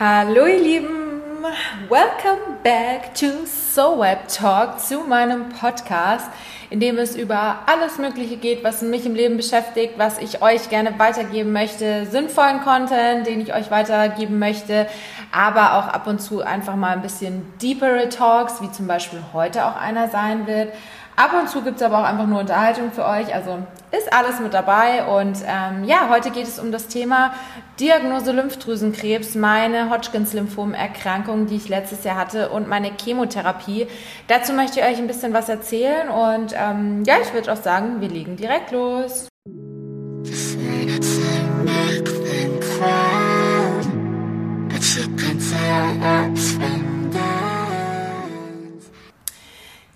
Hallo ihr Lieben, welcome back to So Web Talk, zu meinem Podcast, in dem es über alles Mögliche geht, was mich im Leben beschäftigt, was ich euch gerne weitergeben möchte, sinnvollen Content, den ich euch weitergeben möchte, aber auch ab und zu einfach mal ein bisschen deepere Talks, wie zum Beispiel heute auch einer sein wird. Ab und zu gibt es aber auch einfach nur Unterhaltung für euch. Also ist alles mit dabei. Und ähm, ja, heute geht es um das Thema Diagnose Lymphdrüsenkrebs, meine Hodgkins-Lymphom-Erkrankung, die ich letztes Jahr hatte und meine Chemotherapie. Dazu möchte ich euch ein bisschen was erzählen. Und ähm, ja, ich würde auch sagen, wir legen direkt los.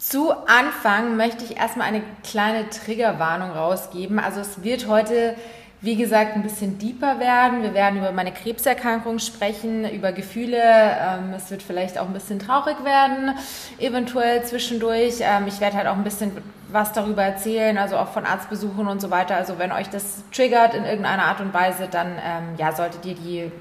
Zu Anfang möchte ich erstmal eine kleine Triggerwarnung rausgeben. Also es wird heute, wie gesagt, ein bisschen deeper werden. Wir werden über meine Krebserkrankung sprechen, über Gefühle. Ähm, es wird vielleicht auch ein bisschen traurig werden, eventuell zwischendurch. Ähm, ich werde halt auch ein bisschen was darüber erzählen, also auch von Arztbesuchen und so weiter. Also wenn euch das triggert in irgendeiner Art und Weise, dann ähm, ja, solltet ihr die,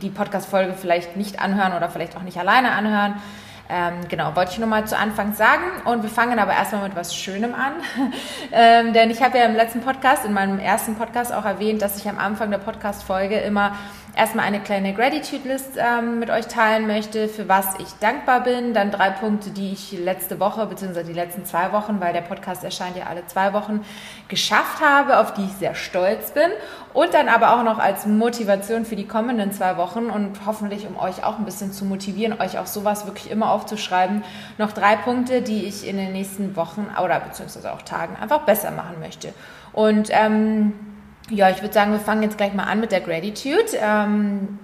die Podcast-Folge vielleicht nicht anhören oder vielleicht auch nicht alleine anhören. Ähm, genau, wollte ich nur mal zu Anfang sagen. Und wir fangen aber erstmal mit was Schönem an. ähm, denn ich habe ja im letzten Podcast, in meinem ersten Podcast auch erwähnt, dass ich am Anfang der Podcast-Folge immer erstmal eine kleine Gratitude-List ähm, mit euch teilen möchte, für was ich dankbar bin. Dann drei Punkte, die ich letzte Woche, beziehungsweise die letzten zwei Wochen, weil der Podcast erscheint ja alle zwei Wochen, geschafft habe, auf die ich sehr stolz bin. Und dann aber auch noch als Motivation für die kommenden zwei Wochen und hoffentlich, um euch auch ein bisschen zu motivieren, euch auch sowas wirklich immer aufzuschreiben, noch drei Punkte, die ich in den nächsten Wochen oder beziehungsweise auch Tagen einfach besser machen möchte. Und ähm, ja, ich würde sagen, wir fangen jetzt gleich mal an mit der Gratitude. Ähm,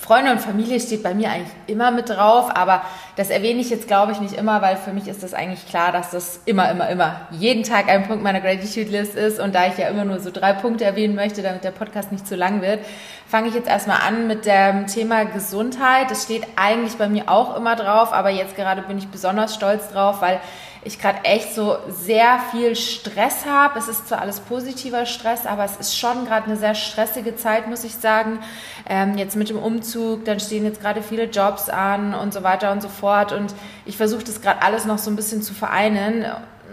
Freunde und Familie steht bei mir eigentlich immer mit drauf, aber das erwähne ich jetzt, glaube ich, nicht immer, weil für mich ist das eigentlich klar, dass das immer, immer, immer jeden Tag ein Punkt meiner Gratitude-List ist. Und da ich ja immer nur so drei Punkte erwähnen möchte, damit der Podcast nicht zu lang wird, fange ich jetzt erstmal an mit dem Thema Gesundheit. Das steht eigentlich bei mir auch immer drauf, aber jetzt gerade bin ich besonders stolz drauf, weil ich gerade echt so sehr viel Stress habe. Es ist zwar alles positiver Stress, aber es ist schon gerade eine sehr stressige Zeit, muss ich sagen. Ähm, jetzt mit dem Umzug, dann stehen jetzt gerade viele Jobs an und so weiter und so fort. Und ich versuche das gerade alles noch so ein bisschen zu vereinen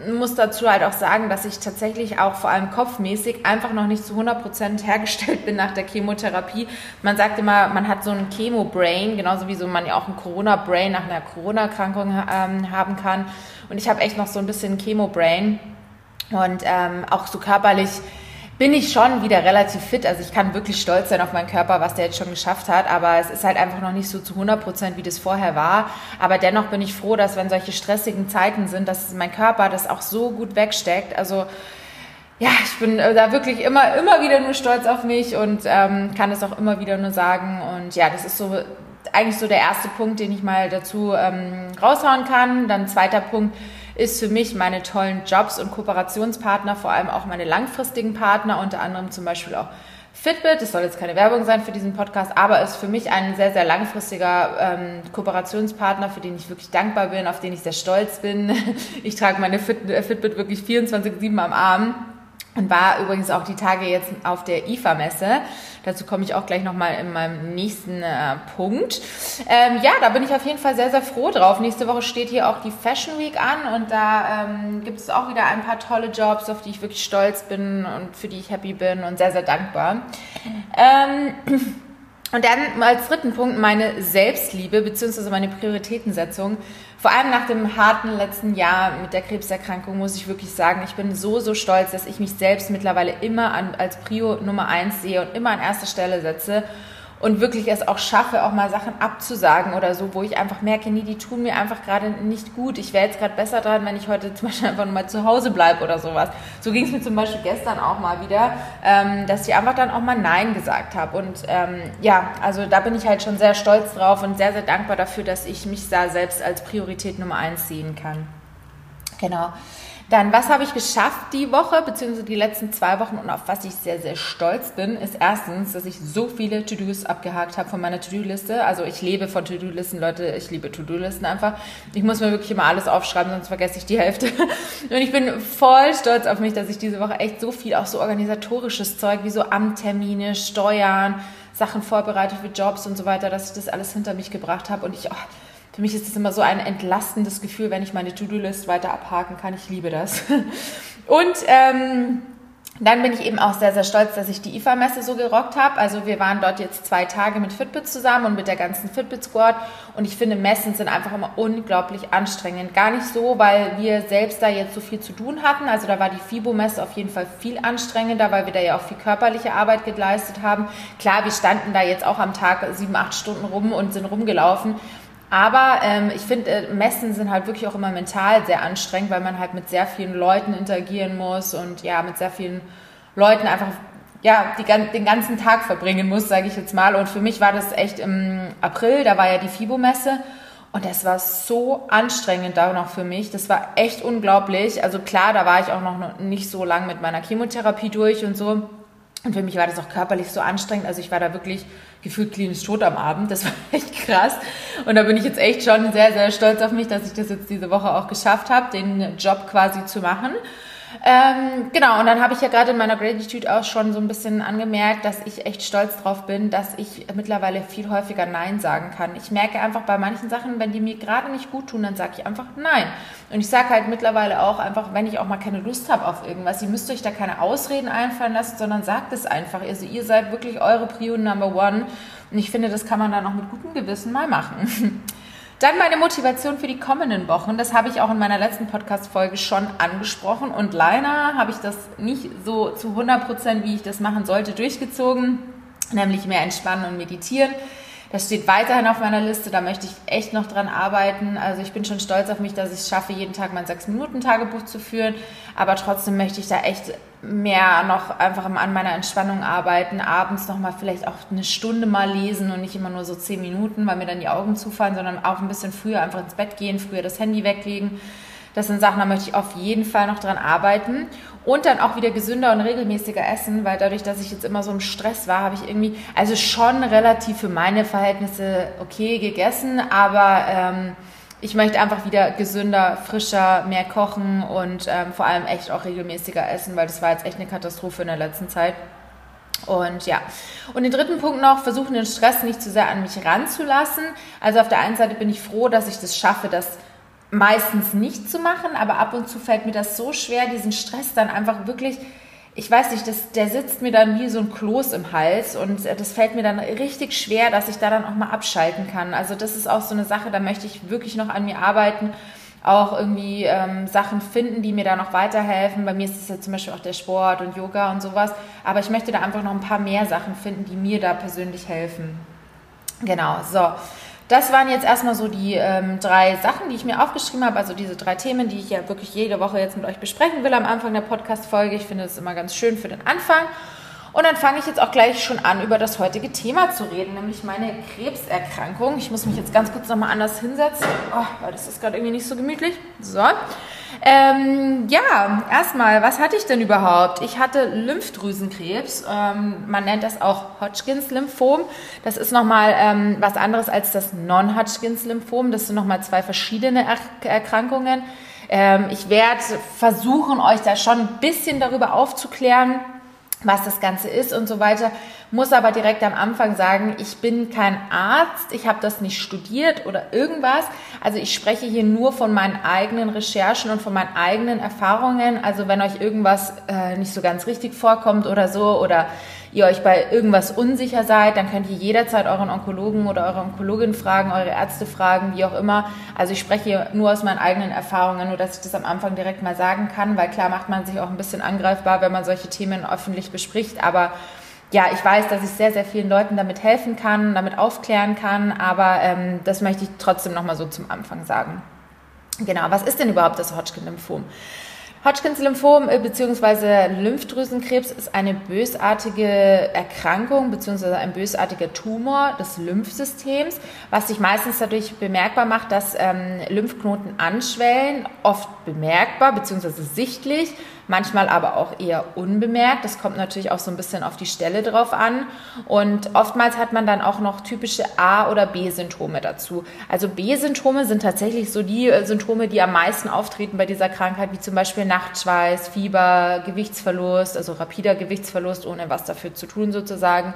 muss dazu halt auch sagen, dass ich tatsächlich auch vor allem kopfmäßig einfach noch nicht zu 100% hergestellt bin nach der Chemotherapie. Man sagt immer, man hat so ein Chemo-Brain, genauso wie so man ja auch ein Corona-Brain nach einer Corona-Erkrankung ähm, haben kann. Und ich habe echt noch so ein bisschen Chemo-Brain und ähm, auch so körperlich bin ich schon wieder relativ fit. Also ich kann wirklich stolz sein auf meinen Körper, was der jetzt schon geschafft hat. Aber es ist halt einfach noch nicht so zu 100 Prozent, wie das vorher war. Aber dennoch bin ich froh, dass wenn solche stressigen Zeiten sind, dass mein Körper das auch so gut wegsteckt. Also ja, ich bin äh, da wirklich immer, immer wieder nur stolz auf mich und ähm, kann es auch immer wieder nur sagen. Und ja, das ist so eigentlich so der erste Punkt, den ich mal dazu ähm, raushauen kann. Dann zweiter Punkt ist für mich meine tollen Jobs und Kooperationspartner, vor allem auch meine langfristigen Partner, unter anderem zum Beispiel auch Fitbit, das soll jetzt keine Werbung sein für diesen Podcast, aber ist für mich ein sehr, sehr langfristiger ähm, Kooperationspartner, für den ich wirklich dankbar bin, auf den ich sehr stolz bin. Ich trage meine Fit äh, Fitbit wirklich 24-7 am Arm und war übrigens auch die Tage jetzt auf der IFA-Messe. Dazu komme ich auch gleich nochmal in meinem nächsten äh, Punkt. Ähm, ja, da bin ich auf jeden Fall sehr, sehr froh drauf. Nächste Woche steht hier auch die Fashion Week an und da ähm, gibt es auch wieder ein paar tolle Jobs, auf die ich wirklich stolz bin und für die ich happy bin und sehr, sehr dankbar. Ähm, und dann als dritten Punkt meine Selbstliebe bzw. meine Prioritätensetzung. Vor allem nach dem harten letzten Jahr mit der Krebserkrankung muss ich wirklich sagen, ich bin so, so stolz, dass ich mich selbst mittlerweile immer an, als Prio Nummer eins sehe und immer an erster Stelle setze und wirklich es auch schaffe, auch mal Sachen abzusagen oder so, wo ich einfach merke, nee, die tun mir einfach gerade nicht gut. Ich wäre jetzt gerade besser dran, wenn ich heute zum Beispiel einfach nur mal zu Hause bleibe oder sowas. So ging es mir zum Beispiel gestern auch mal wieder, ähm, dass ich einfach dann auch mal Nein gesagt habe. Und ähm, ja, also da bin ich halt schon sehr stolz drauf und sehr, sehr dankbar dafür, dass ich mich da selbst als Priorität Nummer eins sehen kann. Genau. Dann, was habe ich geschafft die Woche, beziehungsweise die letzten zwei Wochen und auf was ich sehr, sehr stolz bin, ist erstens, dass ich so viele To-Dos abgehakt habe von meiner To-Do-Liste. Also ich lebe von To-Do-Listen, Leute, ich liebe To-Do-Listen einfach. Ich muss mir wirklich immer alles aufschreiben, sonst vergesse ich die Hälfte. Und ich bin voll stolz auf mich, dass ich diese Woche echt so viel, auch so organisatorisches Zeug wie so Amttermine, Steuern, Sachen vorbereitet für Jobs und so weiter, dass ich das alles hinter mich gebracht habe. Und ich, oh, für mich ist das immer so ein entlastendes Gefühl, wenn ich meine To-Do-List weiter abhaken kann. Ich liebe das. Und ähm, dann bin ich eben auch sehr, sehr stolz, dass ich die IFA-Messe so gerockt habe. Also wir waren dort jetzt zwei Tage mit Fitbit zusammen und mit der ganzen Fitbit-Squad. Und ich finde, Messen sind einfach immer unglaublich anstrengend. Gar nicht so, weil wir selbst da jetzt so viel zu tun hatten. Also da war die FIBO-Messe auf jeden Fall viel anstrengender, weil wir da ja auch viel körperliche Arbeit geleistet haben. Klar, wir standen da jetzt auch am Tag sieben, acht Stunden rum und sind rumgelaufen. Aber ähm, ich finde, äh, Messen sind halt wirklich auch immer mental sehr anstrengend, weil man halt mit sehr vielen Leuten interagieren muss und ja, mit sehr vielen Leuten einfach ja, die, den ganzen Tag verbringen muss, sage ich jetzt mal. Und für mich war das echt im April, da war ja die FIBO-Messe. Und das war so anstrengend da noch für mich. Das war echt unglaublich. Also klar, da war ich auch noch nicht so lang mit meiner Chemotherapie durch und so. Und für mich war das auch körperlich so anstrengend. Also ich war da wirklich gefühlt klinisch tot am Abend. Das war echt krass. Und da bin ich jetzt echt schon sehr, sehr stolz auf mich, dass ich das jetzt diese Woche auch geschafft habe, den Job quasi zu machen. Ähm, genau, und dann habe ich ja gerade in meiner Gratitude auch schon so ein bisschen angemerkt, dass ich echt stolz drauf bin, dass ich mittlerweile viel häufiger Nein sagen kann. Ich merke einfach bei manchen Sachen, wenn die mir gerade nicht gut tun, dann sage ich einfach Nein. Und ich sage halt mittlerweile auch einfach, wenn ich auch mal keine Lust habe auf irgendwas, ihr müsst euch da keine Ausreden einfallen lassen, sondern sagt es einfach. Also ihr seid wirklich eure Prio Number One. Und ich finde, das kann man dann auch mit gutem Gewissen mal machen. Dann meine Motivation für die kommenden Wochen. Das habe ich auch in meiner letzten Podcast-Folge schon angesprochen. Und leider habe ich das nicht so zu 100 Prozent, wie ich das machen sollte, durchgezogen. Nämlich mehr entspannen und meditieren. Das steht weiterhin auf meiner Liste, da möchte ich echt noch dran arbeiten. Also ich bin schon stolz auf mich, dass ich es schaffe, jeden Tag mein 6-Minuten-Tagebuch zu führen. Aber trotzdem möchte ich da echt mehr noch einfach an meiner Entspannung arbeiten. Abends nochmal vielleicht auch eine Stunde mal lesen und nicht immer nur so 10 Minuten, weil mir dann die Augen zufallen, sondern auch ein bisschen früher einfach ins Bett gehen, früher das Handy weglegen. Das sind Sachen, da möchte ich auf jeden Fall noch dran arbeiten. Und dann auch wieder gesünder und regelmäßiger essen, weil dadurch, dass ich jetzt immer so im Stress war, habe ich irgendwie, also schon relativ für meine Verhältnisse okay gegessen, aber ähm, ich möchte einfach wieder gesünder, frischer, mehr kochen und ähm, vor allem echt auch regelmäßiger essen, weil das war jetzt echt eine Katastrophe in der letzten Zeit. Und ja, und den dritten Punkt noch, versuchen den Stress nicht zu sehr an mich ranzulassen. Also auf der einen Seite bin ich froh, dass ich das schaffe, dass meistens nicht zu machen, aber ab und zu fällt mir das so schwer, diesen Stress dann einfach wirklich, ich weiß nicht, das, der sitzt mir dann wie so ein Kloß im Hals und das fällt mir dann richtig schwer, dass ich da dann auch mal abschalten kann. Also das ist auch so eine Sache, da möchte ich wirklich noch an mir arbeiten, auch irgendwie ähm, Sachen finden, die mir da noch weiterhelfen. Bei mir ist es ja zum Beispiel auch der Sport und Yoga und sowas, aber ich möchte da einfach noch ein paar mehr Sachen finden, die mir da persönlich helfen. Genau, so. Das waren jetzt erstmal so die ähm, drei Sachen, die ich mir aufgeschrieben habe, also diese drei Themen, die ich ja wirklich jede Woche jetzt mit euch besprechen will am Anfang der Podcast-Folge. Ich finde es immer ganz schön für den Anfang. Und dann fange ich jetzt auch gleich schon an, über das heutige Thema zu reden, nämlich meine Krebserkrankung. Ich muss mich jetzt ganz kurz nochmal anders hinsetzen, oh, weil das ist gerade irgendwie nicht so gemütlich. So. Ähm, ja, erstmal, was hatte ich denn überhaupt? Ich hatte Lymphdrüsenkrebs. Ähm, man nennt das auch Hodgkins-Lymphom. Das ist nochmal ähm, was anderes als das Non-Hodgkins-Lymphom. Das sind nochmal zwei verschiedene er Erkrankungen. Ähm, ich werde versuchen, euch da schon ein bisschen darüber aufzuklären was das Ganze ist und so weiter. Muss aber direkt am Anfang sagen, ich bin kein Arzt, ich habe das nicht studiert oder irgendwas. Also ich spreche hier nur von meinen eigenen Recherchen und von meinen eigenen Erfahrungen. Also wenn euch irgendwas äh, nicht so ganz richtig vorkommt oder so oder ihr euch bei irgendwas unsicher seid, dann könnt ihr jederzeit euren Onkologen oder eure Onkologin fragen, eure Ärzte fragen, wie auch immer. Also ich spreche nur aus meinen eigenen Erfahrungen, nur dass ich das am Anfang direkt mal sagen kann, weil klar macht man sich auch ein bisschen angreifbar, wenn man solche Themen öffentlich bespricht, aber ja, ich weiß, dass ich sehr, sehr vielen Leuten damit helfen kann, damit aufklären kann, aber ähm, das möchte ich trotzdem nochmal so zum Anfang sagen. Genau, was ist denn überhaupt das Hodgkin-Lymphom? Hodgkins-Lymphom äh, bzw. Lymphdrüsenkrebs ist eine bösartige Erkrankung bzw. ein bösartiger Tumor des Lymphsystems, was sich meistens dadurch bemerkbar macht, dass ähm, Lymphknoten anschwellen, oft bemerkbar bzw. sichtlich, manchmal aber auch eher unbemerkt. Das kommt natürlich auch so ein bisschen auf die Stelle drauf an. Und oftmals hat man dann auch noch typische A- oder B-Symptome dazu. Also B-Symptome sind tatsächlich so die äh, Symptome, die am meisten auftreten bei dieser Krankheit, wie zum Beispiel Nachtschweiß, Fieber, Gewichtsverlust, also rapider Gewichtsverlust, ohne was dafür zu tun sozusagen.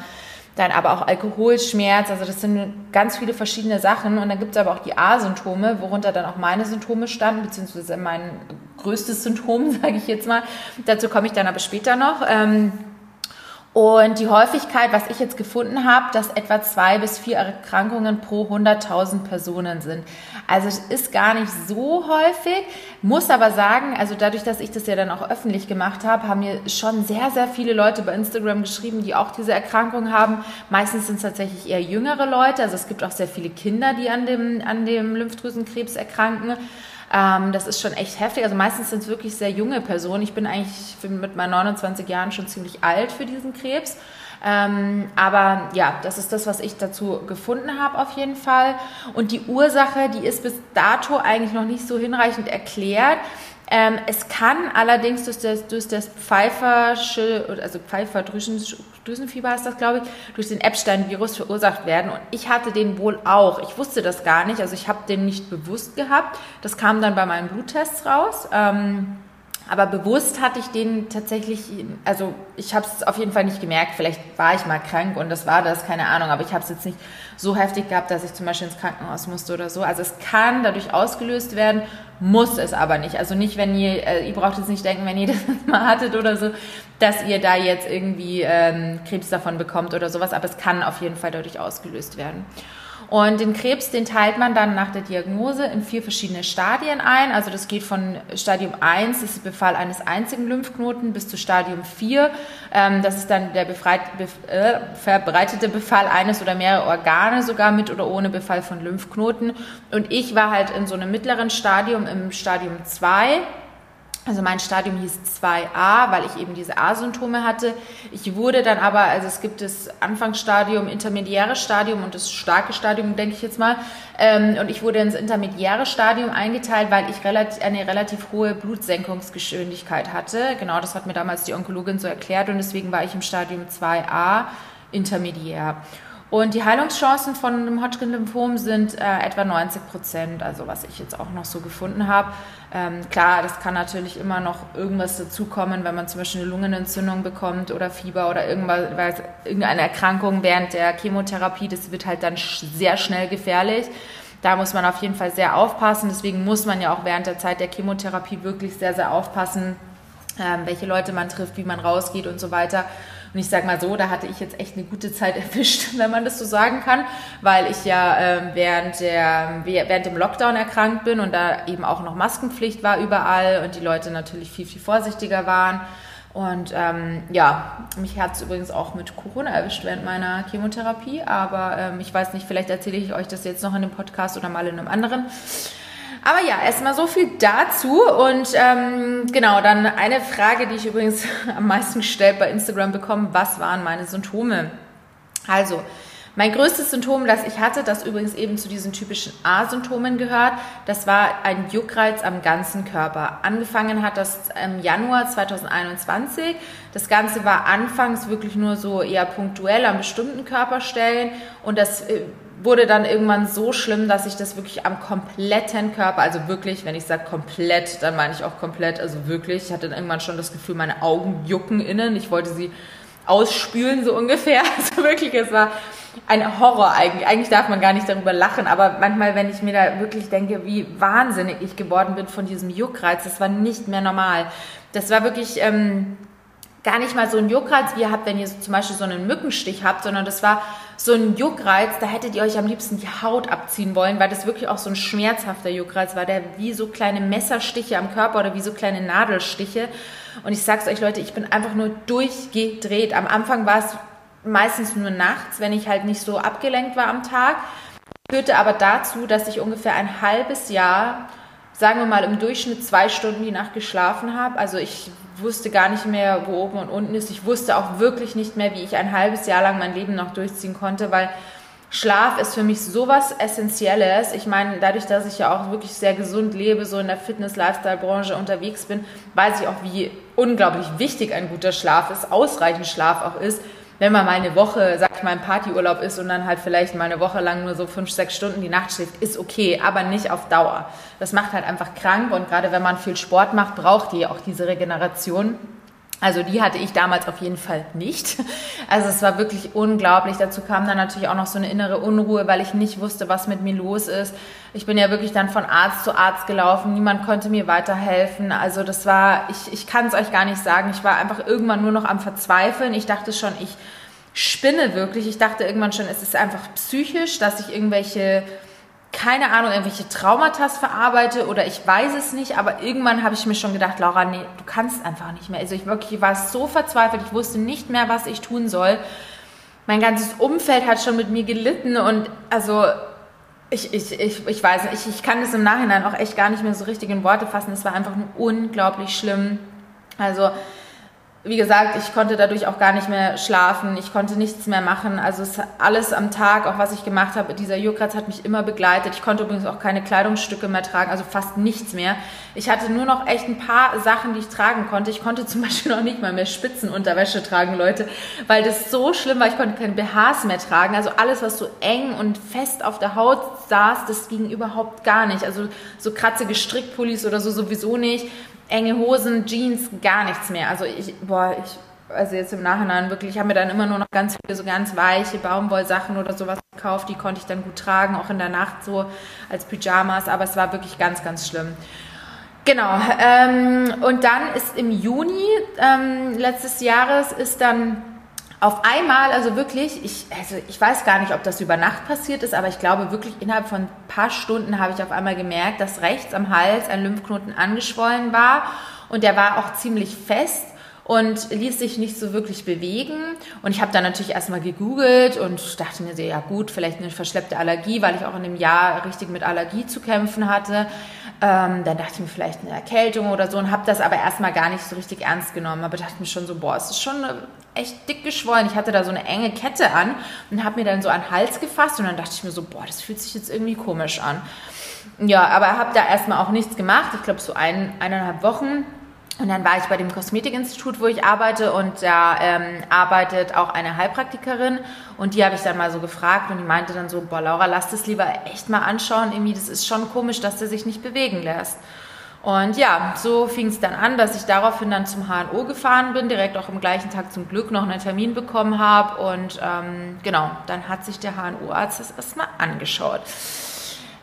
Dann aber auch Alkoholschmerz, also das sind ganz viele verschiedene Sachen und dann gibt es aber auch die A-Symptome, worunter dann auch meine Symptome standen, beziehungsweise mein größtes Symptom, sage ich jetzt mal. Dazu komme ich dann aber später noch. Ähm, und die Häufigkeit, was ich jetzt gefunden habe, dass etwa zwei bis vier Erkrankungen pro 100.000 Personen sind. Also es ist gar nicht so häufig, muss aber sagen, also dadurch, dass ich das ja dann auch öffentlich gemacht habe, haben mir schon sehr, sehr viele Leute bei Instagram geschrieben, die auch diese Erkrankung haben. Meistens sind es tatsächlich eher jüngere Leute, also es gibt auch sehr viele Kinder, die an dem, an dem Lymphdrüsenkrebs erkranken. Ähm, das ist schon echt heftig. Also meistens sind es wirklich sehr junge Personen. Ich bin eigentlich mit meinen 29 Jahren schon ziemlich alt für diesen Krebs. Ähm, aber ja, das ist das, was ich dazu gefunden habe auf jeden Fall. Und die Ursache, die ist bis dato eigentlich noch nicht so hinreichend erklärt. Ähm, es kann allerdings durch das, durch das Pfeifersche, also Pfeiferdrüsenfieber heißt das, glaube ich, durch den Epstein-Virus verursacht werden. Und ich hatte den wohl auch. Ich wusste das gar nicht, also ich habe den nicht bewusst gehabt. Das kam dann bei meinen Bluttests raus. Ähm, aber bewusst hatte ich den tatsächlich, also ich habe es auf jeden Fall nicht gemerkt. Vielleicht war ich mal krank und das war das, keine Ahnung. Aber ich habe es jetzt nicht so heftig gehabt, dass ich zum Beispiel ins Krankenhaus musste oder so. Also es kann dadurch ausgelöst werden, muss es aber nicht. Also nicht, wenn ihr, äh, ihr braucht jetzt nicht denken, wenn ihr das mal hattet oder so, dass ihr da jetzt irgendwie ähm, Krebs davon bekommt oder sowas. Aber es kann auf jeden Fall dadurch ausgelöst werden. Und den Krebs, den teilt man dann nach der Diagnose in vier verschiedene Stadien ein. Also das geht von Stadium 1, das ist Befall eines einzigen Lymphknoten, bis zu Stadium 4. Ähm, das ist dann der befreit, äh, verbreitete Befall eines oder mehrerer Organe, sogar mit oder ohne Befall von Lymphknoten. Und ich war halt in so einem mittleren Stadium, im Stadium 2. Also mein Stadium hieß 2a, weil ich eben diese A-Symptome hatte. Ich wurde dann aber, also es gibt das Anfangsstadium, intermediäre Stadium und das starke Stadium, denke ich jetzt mal. Ähm, und ich wurde ins intermediäre Stadium eingeteilt, weil ich eine relativ hohe Blutsenkungsgeschwindigkeit hatte. Genau, das hat mir damals die Onkologin so erklärt und deswegen war ich im Stadium 2a intermediär. Und die Heilungschancen von einem Hodgkin-Lymphom sind äh, etwa 90 Prozent, also was ich jetzt auch noch so gefunden habe. Ähm, klar, das kann natürlich immer noch irgendwas dazukommen, wenn man zum Beispiel eine Lungenentzündung bekommt oder Fieber oder irgendwas, irgendeine Erkrankung während der Chemotherapie. Das wird halt dann sehr schnell gefährlich. Da muss man auf jeden Fall sehr aufpassen. Deswegen muss man ja auch während der Zeit der Chemotherapie wirklich sehr, sehr aufpassen, ähm, welche Leute man trifft, wie man rausgeht und so weiter. Und ich sage mal so, da hatte ich jetzt echt eine gute Zeit erwischt, wenn man das so sagen kann, weil ich ja äh, während, der, während dem Lockdown erkrankt bin und da eben auch noch Maskenpflicht war überall und die Leute natürlich viel, viel vorsichtiger waren. Und ähm, ja, mich hat es übrigens auch mit Corona erwischt während meiner Chemotherapie, aber ähm, ich weiß nicht, vielleicht erzähle ich euch das jetzt noch in dem Podcast oder mal in einem anderen. Aber ja, erstmal so viel dazu. Und ähm, genau, dann eine Frage, die ich übrigens am meisten gestellt bei Instagram bekomme, was waren meine Symptome? Also, mein größtes Symptom, das ich hatte, das übrigens eben zu diesen typischen A-Symptomen gehört, das war ein Juckreiz am ganzen Körper. Angefangen hat das im Januar 2021. Das Ganze war anfangs wirklich nur so eher punktuell an bestimmten Körperstellen und das äh, wurde dann irgendwann so schlimm, dass ich das wirklich am kompletten Körper, also wirklich, wenn ich sage komplett, dann meine ich auch komplett, also wirklich, ich hatte dann irgendwann schon das Gefühl, meine Augen jucken innen. Ich wollte sie ausspülen, so ungefähr. Also wirklich, es war ein Horror eigentlich. Eigentlich darf man gar nicht darüber lachen, aber manchmal, wenn ich mir da wirklich denke, wie wahnsinnig ich geworden bin von diesem Juckreiz, das war nicht mehr normal. Das war wirklich... Ähm, gar nicht mal so ein Juckreiz, wie ihr habt, wenn ihr so zum Beispiel so einen Mückenstich habt, sondern das war so ein Juckreiz, da hättet ihr euch am liebsten die Haut abziehen wollen, weil das wirklich auch so ein schmerzhafter Juckreiz war, der wie so kleine Messerstiche am Körper oder wie so kleine Nadelstiche. Und ich sag's euch, Leute, ich bin einfach nur durchgedreht. Am Anfang war es meistens nur nachts, wenn ich halt nicht so abgelenkt war am Tag. Führte aber dazu, dass ich ungefähr ein halbes Jahr sagen wir mal, im Durchschnitt zwei Stunden die Nacht geschlafen habe. Also ich wusste gar nicht mehr, wo oben und unten ist. Ich wusste auch wirklich nicht mehr, wie ich ein halbes Jahr lang mein Leben noch durchziehen konnte, weil Schlaf ist für mich sowas Essentielles. Ich meine, dadurch, dass ich ja auch wirklich sehr gesund lebe, so in der Fitness-Lifestyle-Branche unterwegs bin, weiß ich auch, wie unglaublich wichtig ein guter Schlaf ist, ausreichend Schlaf auch ist wenn man mal eine Woche, sag ich mal, im Partyurlaub ist und dann halt vielleicht mal eine Woche lang nur so fünf, sechs Stunden die Nacht schläft, ist okay, aber nicht auf Dauer. Das macht halt einfach krank und gerade wenn man viel Sport macht, braucht die auch diese Regeneration. Also die hatte ich damals auf jeden Fall nicht. Also es war wirklich unglaublich. Dazu kam dann natürlich auch noch so eine innere Unruhe, weil ich nicht wusste, was mit mir los ist. Ich bin ja wirklich dann von Arzt zu Arzt gelaufen. Niemand konnte mir weiterhelfen. Also das war, ich, ich kann es euch gar nicht sagen. Ich war einfach irgendwann nur noch am Verzweifeln. Ich dachte schon, ich spinne wirklich. Ich dachte irgendwann schon, es ist einfach psychisch, dass ich irgendwelche keine Ahnung, irgendwelche Traumata verarbeite oder ich weiß es nicht, aber irgendwann habe ich mir schon gedacht, Laura, nee, du kannst einfach nicht mehr. Also ich wirklich war so verzweifelt, ich wusste nicht mehr, was ich tun soll. Mein ganzes Umfeld hat schon mit mir gelitten und also ich, ich, ich, ich weiß nicht, ich, ich kann das im Nachhinein auch echt gar nicht mehr so richtig in Worte fassen. Es war einfach nur unglaublich schlimm. Also wie gesagt, ich konnte dadurch auch gar nicht mehr schlafen, ich konnte nichts mehr machen. Also es, alles am Tag, auch was ich gemacht habe, dieser Juckratz hat mich immer begleitet. Ich konnte übrigens auch keine Kleidungsstücke mehr tragen, also fast nichts mehr. Ich hatte nur noch echt ein paar Sachen, die ich tragen konnte. Ich konnte zum Beispiel noch nicht mal mehr Spitzenunterwäsche tragen, Leute, weil das so schlimm war. Ich konnte keine BHs mehr tragen. Also alles, was so eng und fest auf der Haut saß, das ging überhaupt gar nicht. Also so kratzige Strickpullis oder so sowieso nicht enge Hosen, Jeans, gar nichts mehr. Also ich, boah, ich, also jetzt im Nachhinein wirklich, ich habe mir dann immer nur noch ganz viele so ganz weiche Baumwollsachen oder sowas gekauft, die konnte ich dann gut tragen, auch in der Nacht so als Pyjamas, aber es war wirklich ganz, ganz schlimm. Genau, ähm, und dann ist im Juni ähm, letztes Jahres ist dann auf einmal, also wirklich, ich, also ich weiß gar nicht, ob das über Nacht passiert ist, aber ich glaube wirklich innerhalb von ein paar Stunden habe ich auf einmal gemerkt, dass rechts am Hals ein Lymphknoten angeschwollen war und der war auch ziemlich fest und ließ sich nicht so wirklich bewegen. Und ich habe dann natürlich erstmal gegoogelt und dachte mir so, ja gut, vielleicht eine verschleppte Allergie, weil ich auch in dem Jahr richtig mit Allergie zu kämpfen hatte. Ähm, dann dachte ich mir vielleicht eine Erkältung oder so und habe das aber erstmal gar nicht so richtig ernst genommen. Aber dachte mir schon so, boah, es ist schon echt dick geschwollen. Ich hatte da so eine enge Kette an und habe mir dann so an den Hals gefasst und dann dachte ich mir so, boah, das fühlt sich jetzt irgendwie komisch an. Ja, aber habe da erstmal auch nichts gemacht. Ich glaube so ein, eineinhalb Wochen. Und dann war ich bei dem Kosmetikinstitut, wo ich arbeite und da ähm, arbeitet auch eine Heilpraktikerin und die habe ich dann mal so gefragt und die meinte dann so, boah Laura, lass das lieber echt mal anschauen, irgendwie das ist schon komisch, dass der sich nicht bewegen lässt. Und ja, so fing es dann an, dass ich daraufhin dann zum HNO gefahren bin, direkt auch am gleichen Tag zum Glück noch einen Termin bekommen habe und ähm, genau, dann hat sich der HNO-Arzt das erstmal angeschaut.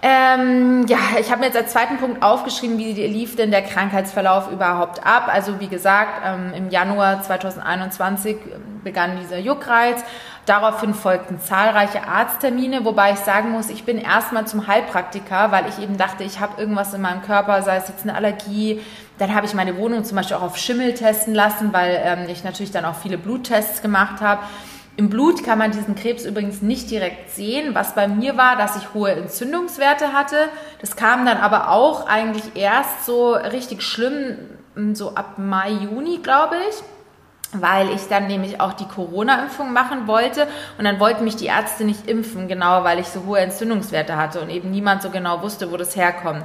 Ähm, ja, ich habe mir jetzt als zweiten Punkt aufgeschrieben, wie lief denn der Krankheitsverlauf überhaupt ab. Also wie gesagt, ähm, im Januar 2021 begann dieser Juckreiz. Daraufhin folgten zahlreiche Arzttermine, wobei ich sagen muss, ich bin erstmal zum Heilpraktiker, weil ich eben dachte, ich habe irgendwas in meinem Körper, sei es jetzt eine Allergie. Dann habe ich meine Wohnung zum Beispiel auch auf Schimmel testen lassen, weil ähm, ich natürlich dann auch viele Bluttests gemacht habe. Im Blut kann man diesen Krebs übrigens nicht direkt sehen. Was bei mir war, dass ich hohe Entzündungswerte hatte. Das kam dann aber auch eigentlich erst so richtig schlimm, so ab Mai, Juni, glaube ich weil ich dann nämlich auch die Corona-Impfung machen wollte und dann wollten mich die Ärzte nicht impfen, genau weil ich so hohe Entzündungswerte hatte und eben niemand so genau wusste, wo das herkommt.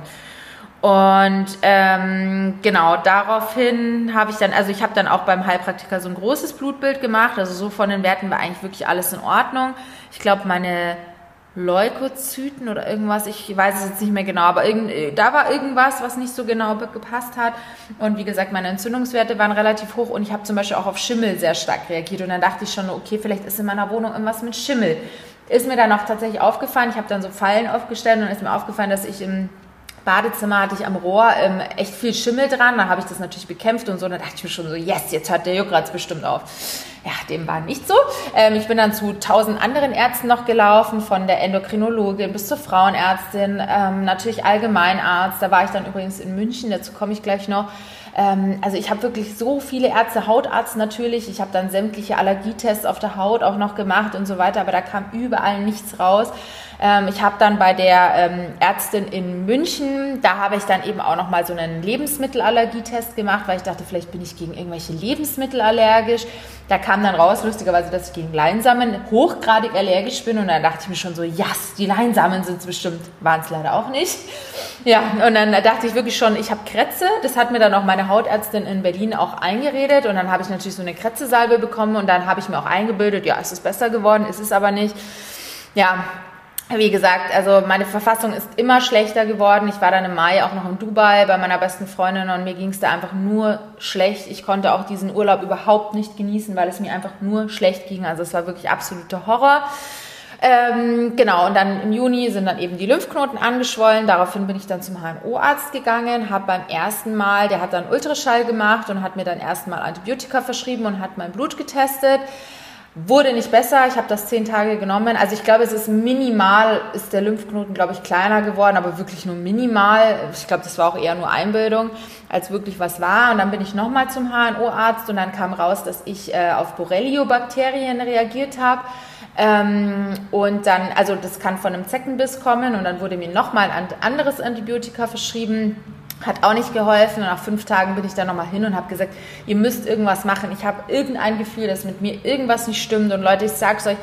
Und ähm, genau, daraufhin habe ich dann, also ich habe dann auch beim Heilpraktiker so ein großes Blutbild gemacht. Also so von den Werten war eigentlich wirklich alles in Ordnung. Ich glaube, meine Leukozyten oder irgendwas, ich weiß es jetzt nicht mehr genau, aber irgend, da war irgendwas, was nicht so genau gepasst hat. Und wie gesagt, meine Entzündungswerte waren relativ hoch und ich habe zum Beispiel auch auf Schimmel sehr stark reagiert. Und dann dachte ich schon, okay, vielleicht ist in meiner Wohnung irgendwas mit Schimmel. Ist mir dann auch tatsächlich aufgefallen, ich habe dann so Fallen aufgestellt und ist mir aufgefallen, dass ich im Badezimmer hatte ich am Rohr ähm, echt viel Schimmel dran. Da habe ich das natürlich bekämpft und so. Da dachte ich mir schon so, yes, jetzt hört der Juckratz bestimmt auf. Ja, dem war nicht so. Ähm, ich bin dann zu tausend anderen Ärzten noch gelaufen, von der Endokrinologin bis zur Frauenärztin, ähm, natürlich Allgemeinarzt. Da war ich dann übrigens in München, dazu komme ich gleich noch. Ähm, also ich habe wirklich so viele Ärzte, Hautarzt natürlich. Ich habe dann sämtliche Allergietests auf der Haut auch noch gemacht und so weiter, aber da kam überall nichts raus. Ähm, ich habe dann bei der ähm, Ärztin in München, da habe ich dann eben auch noch mal so einen Lebensmittelallergietest gemacht, weil ich dachte, vielleicht bin ich gegen irgendwelche Lebensmittel allergisch. Da kam dann raus, lustigerweise, dass ich gegen Leinsamen hochgradig allergisch bin und dann dachte ich mir schon so, yes, die Leinsamen sind es bestimmt, waren es leider auch nicht. Ja, und dann dachte ich wirklich schon, ich habe Krätze. Das hat mir dann auch meine Hautärztin in Berlin auch eingeredet und dann habe ich natürlich so eine Krätzesalbe bekommen und dann habe ich mir auch eingebildet, ja, es ist besser geworden, ist es aber nicht. Ja, wie gesagt, also meine Verfassung ist immer schlechter geworden. Ich war dann im Mai auch noch in Dubai bei meiner besten Freundin und mir ging es da einfach nur schlecht. Ich konnte auch diesen Urlaub überhaupt nicht genießen, weil es mir einfach nur schlecht ging. Also es war wirklich absoluter Horror. Ähm, genau, und dann im Juni sind dann eben die Lymphknoten angeschwollen. Daraufhin bin ich dann zum HNO-Arzt gegangen, habe beim ersten Mal, der hat dann Ultraschall gemacht und hat mir dann erstmal Antibiotika verschrieben und hat mein Blut getestet. Wurde nicht besser, ich habe das zehn Tage genommen. Also ich glaube, es ist minimal, ist der Lymphknoten, glaube ich, kleiner geworden, aber wirklich nur minimal. Ich glaube, das war auch eher nur Einbildung, als wirklich was war. Und dann bin ich nochmal zum HNO-Arzt und dann kam raus, dass ich äh, auf Borrelio-Bakterien reagiert habe. Ähm, und dann, also das kann von einem Zeckenbiss kommen und dann wurde mir nochmal ein anderes Antibiotika verschrieben hat auch nicht geholfen und nach fünf Tagen bin ich dann nochmal hin und habe gesagt, ihr müsst irgendwas machen. Ich habe irgendein Gefühl, dass mit mir irgendwas nicht stimmt. Und Leute, ich sage es euch,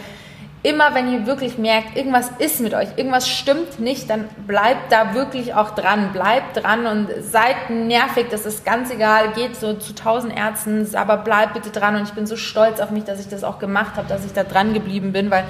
immer wenn ihr wirklich merkt, irgendwas ist mit euch, irgendwas stimmt nicht, dann bleibt da wirklich auch dran. Bleibt dran und seid nervig, das ist ganz egal. Geht so zu tausend Ärzten, aber bleibt bitte dran. Und ich bin so stolz auf mich, dass ich das auch gemacht habe, dass ich da dran geblieben bin, weil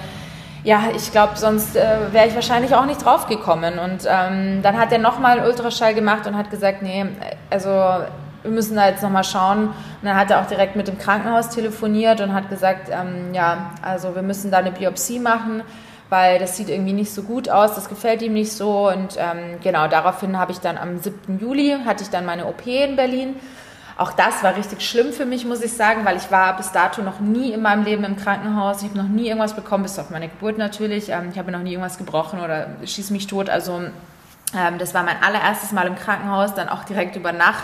ja, ich glaube, sonst äh, wäre ich wahrscheinlich auch nicht drauf gekommen. Und ähm, dann hat er nochmal einen Ultraschall gemacht und hat gesagt, nee, also wir müssen da jetzt nochmal schauen. Und dann hat er auch direkt mit dem Krankenhaus telefoniert und hat gesagt, ähm, ja, also wir müssen da eine Biopsie machen, weil das sieht irgendwie nicht so gut aus, das gefällt ihm nicht so. Und ähm, genau, daraufhin habe ich dann am 7. Juli, hatte ich dann meine OP in Berlin. Auch das war richtig schlimm für mich, muss ich sagen, weil ich war bis dato noch nie in meinem Leben im Krankenhaus. Ich habe noch nie irgendwas bekommen, bis auf meine Geburt natürlich. Ähm, ich habe noch nie irgendwas gebrochen oder schieß mich tot. Also ähm, das war mein allererstes Mal im Krankenhaus, dann auch direkt über Nacht.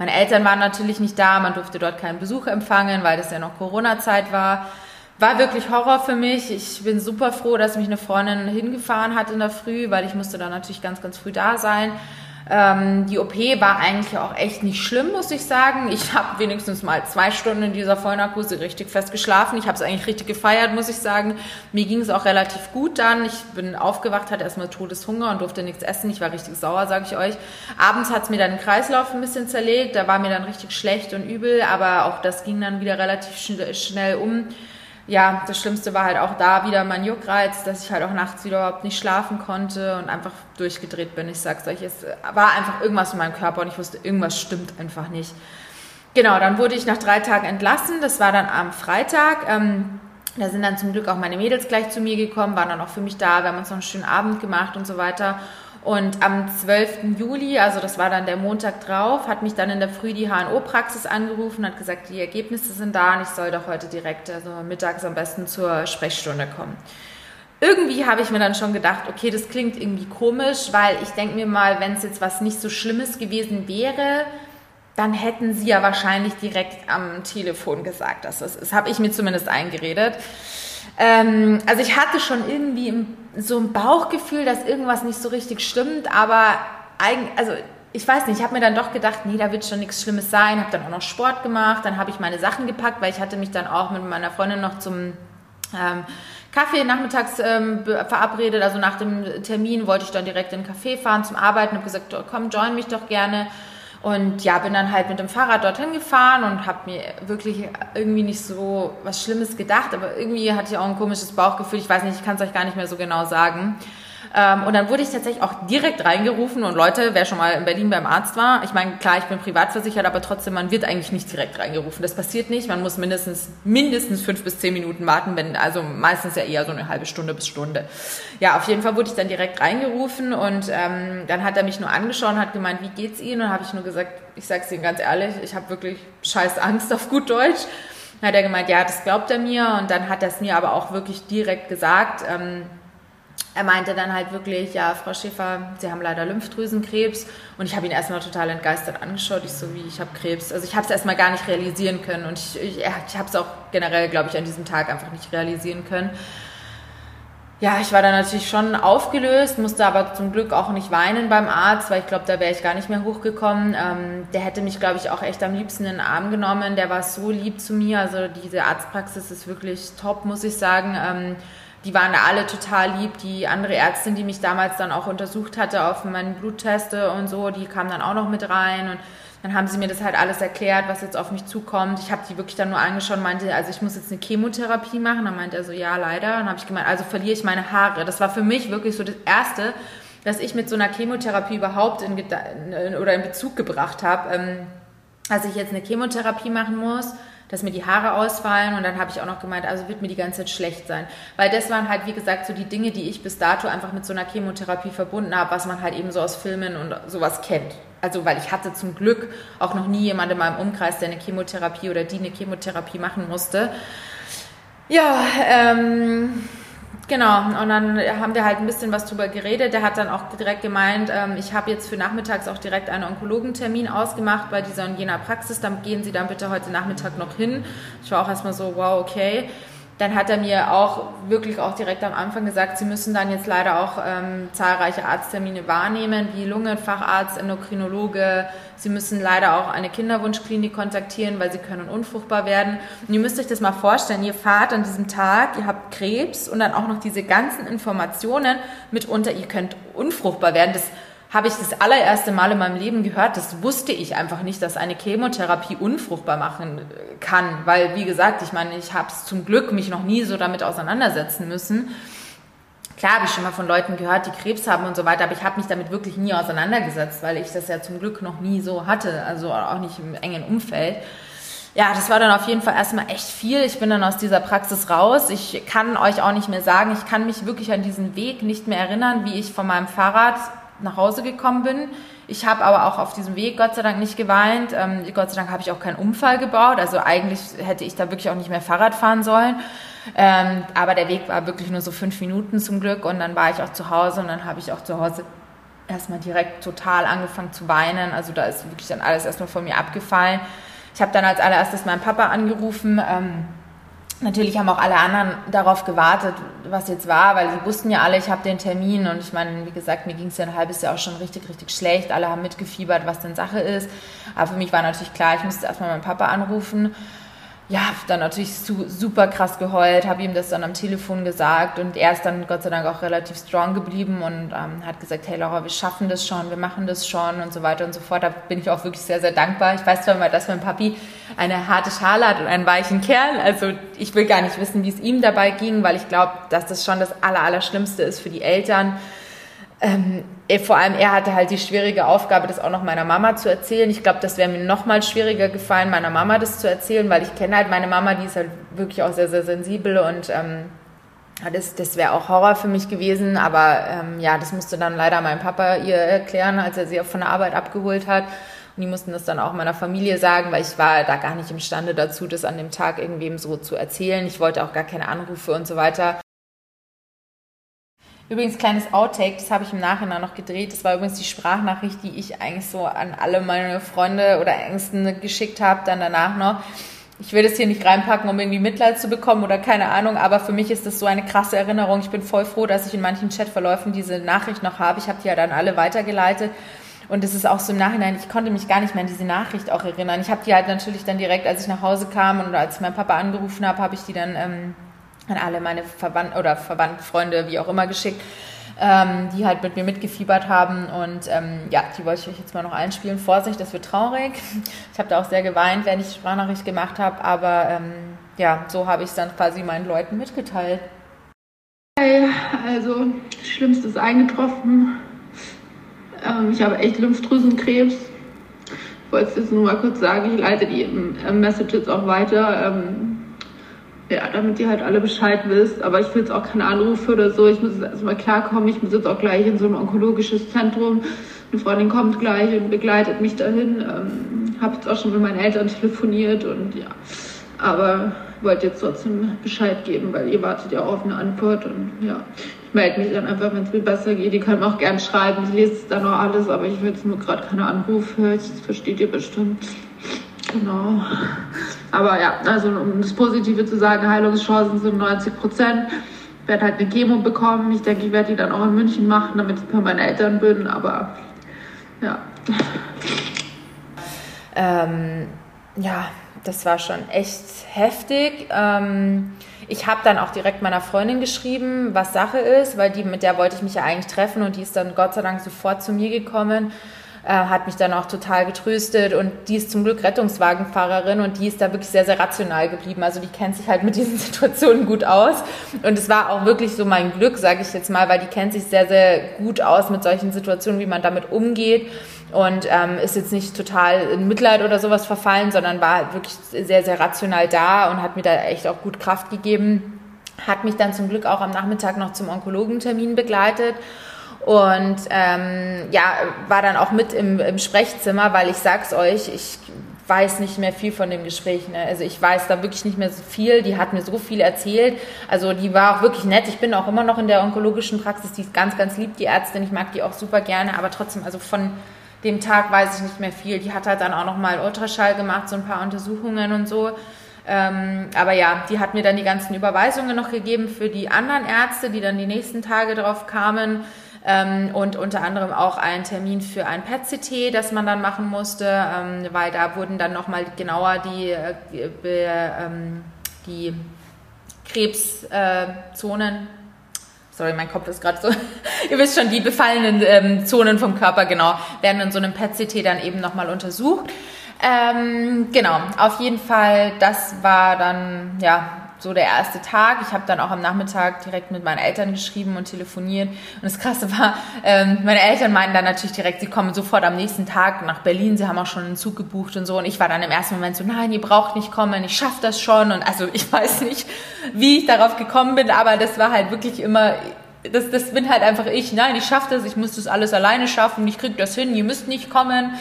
Meine Eltern waren natürlich nicht da, man durfte dort keinen Besuch empfangen, weil das ja noch Corona-Zeit war. War wirklich Horror für mich. Ich bin super froh, dass mich eine Freundin hingefahren hat in der Früh, weil ich musste dann natürlich ganz, ganz früh da sein. Ähm, die OP war eigentlich auch echt nicht schlimm, muss ich sagen. Ich habe wenigstens mal zwei Stunden in dieser Vollnarkose richtig fest geschlafen. Ich habe es eigentlich richtig gefeiert, muss ich sagen. Mir ging es auch relativ gut dann. Ich bin aufgewacht, hatte erstmal Todeshunger und durfte nichts essen. Ich war richtig sauer, sage ich euch. Abends hat es mir dann den Kreislauf ein bisschen zerlegt. Da war mir dann richtig schlecht und übel, aber auch das ging dann wieder relativ schnell um ja, das Schlimmste war halt auch da wieder mein Juckreiz, dass ich halt auch nachts wieder überhaupt nicht schlafen konnte und einfach durchgedreht bin. Ich sag's euch, es war einfach irgendwas in meinem Körper und ich wusste, irgendwas stimmt einfach nicht. Genau, dann wurde ich nach drei Tagen entlassen. Das war dann am Freitag. Ähm, da sind dann zum Glück auch meine Mädels gleich zu mir gekommen, waren dann auch für mich da. Wir haben uns noch einen schönen Abend gemacht und so weiter. Und am 12. Juli, also das war dann der Montag drauf, hat mich dann in der Früh die HNO-Praxis angerufen, hat gesagt, die Ergebnisse sind da und ich soll doch heute direkt, also mittags am besten zur Sprechstunde kommen. Irgendwie habe ich mir dann schon gedacht, okay, das klingt irgendwie komisch, weil ich denke mir mal, wenn es jetzt was nicht so Schlimmes gewesen wäre, dann hätten sie ja wahrscheinlich direkt am Telefon gesagt, dass das ist. Habe ich mir zumindest eingeredet. Ähm, also ich hatte schon irgendwie so ein Bauchgefühl, dass irgendwas nicht so richtig stimmt, aber eigentlich, also ich weiß nicht, ich habe mir dann doch gedacht, nee, da wird schon nichts Schlimmes sein, habe dann auch noch Sport gemacht, dann habe ich meine Sachen gepackt, weil ich hatte mich dann auch mit meiner Freundin noch zum ähm, Kaffee nachmittags ähm, verabredet, also nach dem Termin wollte ich dann direkt in den Café fahren zum Arbeiten, habe gesagt, komm, join mich doch gerne. Und ja, bin dann halt mit dem Fahrrad dorthin gefahren und habe mir wirklich irgendwie nicht so was Schlimmes gedacht, aber irgendwie hatte ich auch ein komisches Bauchgefühl. Ich weiß nicht, ich kann es euch gar nicht mehr so genau sagen. Ähm, und dann wurde ich tatsächlich auch direkt reingerufen und Leute, wer schon mal in Berlin beim Arzt war, ich meine, klar, ich bin privat versichert, aber trotzdem, man wird eigentlich nicht direkt reingerufen. Das passiert nicht. Man muss mindestens, mindestens fünf bis zehn Minuten warten, wenn, also meistens ja eher so eine halbe Stunde bis Stunde. Ja, auf jeden Fall wurde ich dann direkt reingerufen und ähm, dann hat er mich nur angeschaut und hat gemeint, wie geht's Ihnen? Und habe ich nur gesagt, ich sag's Ihnen ganz ehrlich, ich habe wirklich scheiß Angst auf gut Deutsch. Dann hat er gemeint, ja, das glaubt er mir und dann hat er es mir aber auch wirklich direkt gesagt. Ähm, er meinte dann halt wirklich, ja, Frau Schäfer, Sie haben leider Lymphdrüsenkrebs. Und ich habe ihn erstmal total entgeistert angeschaut. Ich so, wie, ich habe Krebs. Also ich habe es erstmal gar nicht realisieren können. Und ich, ich, ich habe es auch generell, glaube ich, an diesem Tag einfach nicht realisieren können. Ja, ich war dann natürlich schon aufgelöst, musste aber zum Glück auch nicht weinen beim Arzt, weil ich glaube, da wäre ich gar nicht mehr hochgekommen. Ähm, der hätte mich, glaube ich, auch echt am liebsten in den Arm genommen. Der war so lieb zu mir. Also diese Arztpraxis ist wirklich top, muss ich sagen. Ähm, die waren da alle total lieb. Die andere Ärztin, die mich damals dann auch untersucht hatte auf meinen Blutteste und so, die kam dann auch noch mit rein und Dann haben sie mir das halt alles erklärt, was jetzt auf mich zukommt. Ich habe die wirklich dann nur angeschaut und meinte, also ich muss jetzt eine Chemotherapie machen. Dann meinte er so, ja, leider. Dann habe ich gemeint, also verliere ich meine Haare. Das war für mich wirklich so das Erste, dass ich mit so einer Chemotherapie überhaupt in, oder in Bezug gebracht habe, ähm, dass ich jetzt eine Chemotherapie machen muss dass mir die Haare ausfallen und dann habe ich auch noch gemeint, also wird mir die ganze Zeit schlecht sein. Weil das waren halt, wie gesagt, so die Dinge, die ich bis dato einfach mit so einer Chemotherapie verbunden habe, was man halt eben so aus Filmen und sowas kennt. Also weil ich hatte zum Glück auch noch nie jemanden in meinem Umkreis, der eine Chemotherapie oder die eine Chemotherapie machen musste. Ja, ähm, Genau, und dann haben wir halt ein bisschen was drüber geredet. Der hat dann auch direkt gemeint, ähm, ich habe jetzt für nachmittags auch direkt einen Onkologentermin ausgemacht bei dieser und jener Praxis. Dann gehen Sie dann bitte heute Nachmittag noch hin. Ich war auch erstmal so, wow, okay dann hat er mir auch wirklich auch direkt am Anfang gesagt, sie müssen dann jetzt leider auch ähm, zahlreiche Arzttermine wahrnehmen, wie Lungenfacharzt, Endokrinologe. Sie müssen leider auch eine Kinderwunschklinik kontaktieren, weil sie können unfruchtbar werden. Und ihr müsst euch das mal vorstellen, ihr fahrt an diesem Tag, ihr habt Krebs und dann auch noch diese ganzen Informationen mitunter, ihr könnt unfruchtbar werden. Das habe ich das allererste Mal in meinem Leben gehört. Das wusste ich einfach nicht, dass eine Chemotherapie unfruchtbar machen kann. Weil, wie gesagt, ich meine, ich habe es zum Glück mich noch nie so damit auseinandersetzen müssen. Klar habe ich schon mal von Leuten gehört, die Krebs haben und so weiter, aber ich habe mich damit wirklich nie auseinandergesetzt, weil ich das ja zum Glück noch nie so hatte, also auch nicht im engen Umfeld. Ja, das war dann auf jeden Fall erstmal echt viel. Ich bin dann aus dieser Praxis raus. Ich kann euch auch nicht mehr sagen, ich kann mich wirklich an diesen Weg nicht mehr erinnern, wie ich von meinem Fahrrad nach Hause gekommen bin. Ich habe aber auch auf diesem Weg Gott sei Dank nicht geweint. Ähm, Gott sei Dank habe ich auch keinen Unfall gebaut. Also eigentlich hätte ich da wirklich auch nicht mehr Fahrrad fahren sollen. Ähm, aber der Weg war wirklich nur so fünf Minuten zum Glück und dann war ich auch zu Hause und dann habe ich auch zu Hause erstmal direkt total angefangen zu weinen. Also da ist wirklich dann alles erstmal von mir abgefallen. Ich habe dann als allererstes meinen Papa angerufen. Ähm, Natürlich haben auch alle anderen darauf gewartet, was jetzt war, weil sie wussten ja alle, ich habe den Termin und ich meine, wie gesagt, mir ging es ja ein halbes Jahr auch schon richtig, richtig schlecht. Alle haben mitgefiebert, was denn Sache ist. Aber für mich war natürlich klar, ich musste erstmal meinen Papa anrufen ja, dann natürlich su super krass geheult, habe ihm das dann am Telefon gesagt und er ist dann Gott sei Dank auch relativ strong geblieben und ähm, hat gesagt, hey Laura, wir schaffen das schon, wir machen das schon und so weiter und so fort. Da bin ich auch wirklich sehr, sehr dankbar. Ich weiß zwar mal, dass mein Papi eine harte Schale hat und einen weichen Kerl. Also ich will gar nicht wissen, wie es ihm dabei ging, weil ich glaube, dass das schon das Allerallerschlimmste ist für die Eltern ähm, vor allem er hatte halt die schwierige Aufgabe, das auch noch meiner Mama zu erzählen. Ich glaube, das wäre mir noch mal schwieriger gefallen, meiner Mama das zu erzählen, weil ich kenne halt meine Mama, die ist halt wirklich auch sehr, sehr sensibel und ähm, das, das wäre auch Horror für mich gewesen. Aber ähm, ja, das musste dann leider mein Papa ihr erklären, als er sie von der Arbeit abgeholt hat. Und die mussten das dann auch meiner Familie sagen, weil ich war da gar nicht imstande dazu, das an dem Tag irgendwem so zu erzählen. Ich wollte auch gar keine Anrufe und so weiter. Übrigens, kleines Outtake, das habe ich im Nachhinein noch gedreht. Das war übrigens die Sprachnachricht, die ich eigentlich so an alle meine Freunde oder Ängsten geschickt habe, dann danach noch. Ich will das hier nicht reinpacken, um irgendwie Mitleid zu bekommen oder keine Ahnung, aber für mich ist das so eine krasse Erinnerung. Ich bin voll froh, dass ich in manchen Chatverläufen diese Nachricht noch habe. Ich habe die ja dann alle weitergeleitet. Und es ist auch so im Nachhinein, ich konnte mich gar nicht mehr an diese Nachricht auch erinnern. Ich habe die halt natürlich dann direkt, als ich nach Hause kam und als meinen Papa angerufen habe, habe ich die dann ähm, an alle meine Verwandten oder Verwandten, Freunde, wie auch immer geschickt, ähm, die halt mit mir mitgefiebert haben. Und ähm, ja, die wollte ich euch jetzt mal noch einspielen. Vorsicht, das wird traurig. Ich habe da auch sehr geweint, während ich die Sprachnachricht gemacht habe, aber ähm, ja, so habe ich es dann quasi meinen Leuten mitgeteilt. Also Schlimmste ist eingetroffen. Ähm, ich habe echt Lymphdrüsenkrebs. Ich wollte es jetzt nur mal kurz sagen, ich leite die Message jetzt auch weiter ähm, ja, damit ihr halt alle Bescheid wisst. Aber ich will jetzt auch keine Anrufe oder so. Ich muss jetzt erstmal klarkommen. Ich muss jetzt auch gleich in so ein onkologisches Zentrum. Eine Freundin kommt gleich und begleitet mich dahin. Ähm, habe jetzt auch schon mit meinen Eltern telefoniert und ja. Aber wollte jetzt trotzdem Bescheid geben, weil ihr wartet ja auch auf eine Antwort und ja. Ich melde mich dann einfach, wenn es mir besser geht. Könnt mir auch gerne schreiben. Ich lese es dann noch alles, aber ich will jetzt nur gerade keine Anrufe. Das versteht ihr bestimmt. Genau. Aber ja, also um das Positive zu sagen, Heilungschancen sind 90 Prozent. Ich werde halt eine Chemo bekommen. Ich denke, ich werde die dann auch in München machen, damit ich bei meinen Eltern bin. Aber ja. Ähm, ja, das war schon echt heftig. Ähm, ich habe dann auch direkt meiner Freundin geschrieben, was Sache ist, weil die mit der wollte ich mich ja eigentlich treffen und die ist dann Gott sei Dank sofort zu mir gekommen äh, hat mich dann auch total getröstet und die ist zum Glück Rettungswagenfahrerin und die ist da wirklich sehr, sehr rational geblieben. Also die kennt sich halt mit diesen Situationen gut aus und es war auch wirklich so mein Glück, sage ich jetzt mal, weil die kennt sich sehr, sehr gut aus mit solchen Situationen, wie man damit umgeht und ähm, ist jetzt nicht total in Mitleid oder sowas verfallen, sondern war halt wirklich sehr, sehr rational da und hat mir da echt auch gut Kraft gegeben. Hat mich dann zum Glück auch am Nachmittag noch zum Onkologentermin begleitet und ähm, ja, war dann auch mit im, im Sprechzimmer, weil ich sag's euch, ich weiß nicht mehr viel von dem Gespräch. Ne? Also ich weiß da wirklich nicht mehr so viel. Die hat mir so viel erzählt. Also die war auch wirklich nett. Ich bin auch immer noch in der onkologischen Praxis. Die ist ganz, ganz lieb, die Ärztin. Ich mag die auch super gerne. Aber trotzdem, also von dem Tag weiß ich nicht mehr viel. Die hat halt dann auch noch mal Ultraschall gemacht, so ein paar Untersuchungen und so. Ähm, aber ja, die hat mir dann die ganzen Überweisungen noch gegeben für die anderen Ärzte, die dann die nächsten Tage drauf kamen ähm, und unter anderem auch einen Termin für ein PET-CT, das man dann machen musste, ähm, weil da wurden dann nochmal genauer die, äh, ähm, die Krebszonen äh, sorry, mein Kopf ist gerade so, ihr wisst schon, die befallenen ähm, Zonen vom Körper, genau, werden in so einem PET-CT dann eben nochmal untersucht. Ähm, genau, auf jeden Fall, das war dann, ja, so der erste Tag. Ich habe dann auch am Nachmittag direkt mit meinen Eltern geschrieben und telefoniert. Und das Krasse war, ähm, meine Eltern meinten dann natürlich direkt, sie kommen sofort am nächsten Tag nach Berlin. Sie haben auch schon einen Zug gebucht und so. Und ich war dann im ersten Moment so, nein, ihr braucht nicht kommen, ich schaffe das schon. Und also ich weiß nicht, wie ich darauf gekommen bin, aber das war halt wirklich immer das, das bin halt einfach ich. Nein, ich schaffe das, ich muss das alles alleine schaffen, ich kriege das hin, ihr müsst nicht kommen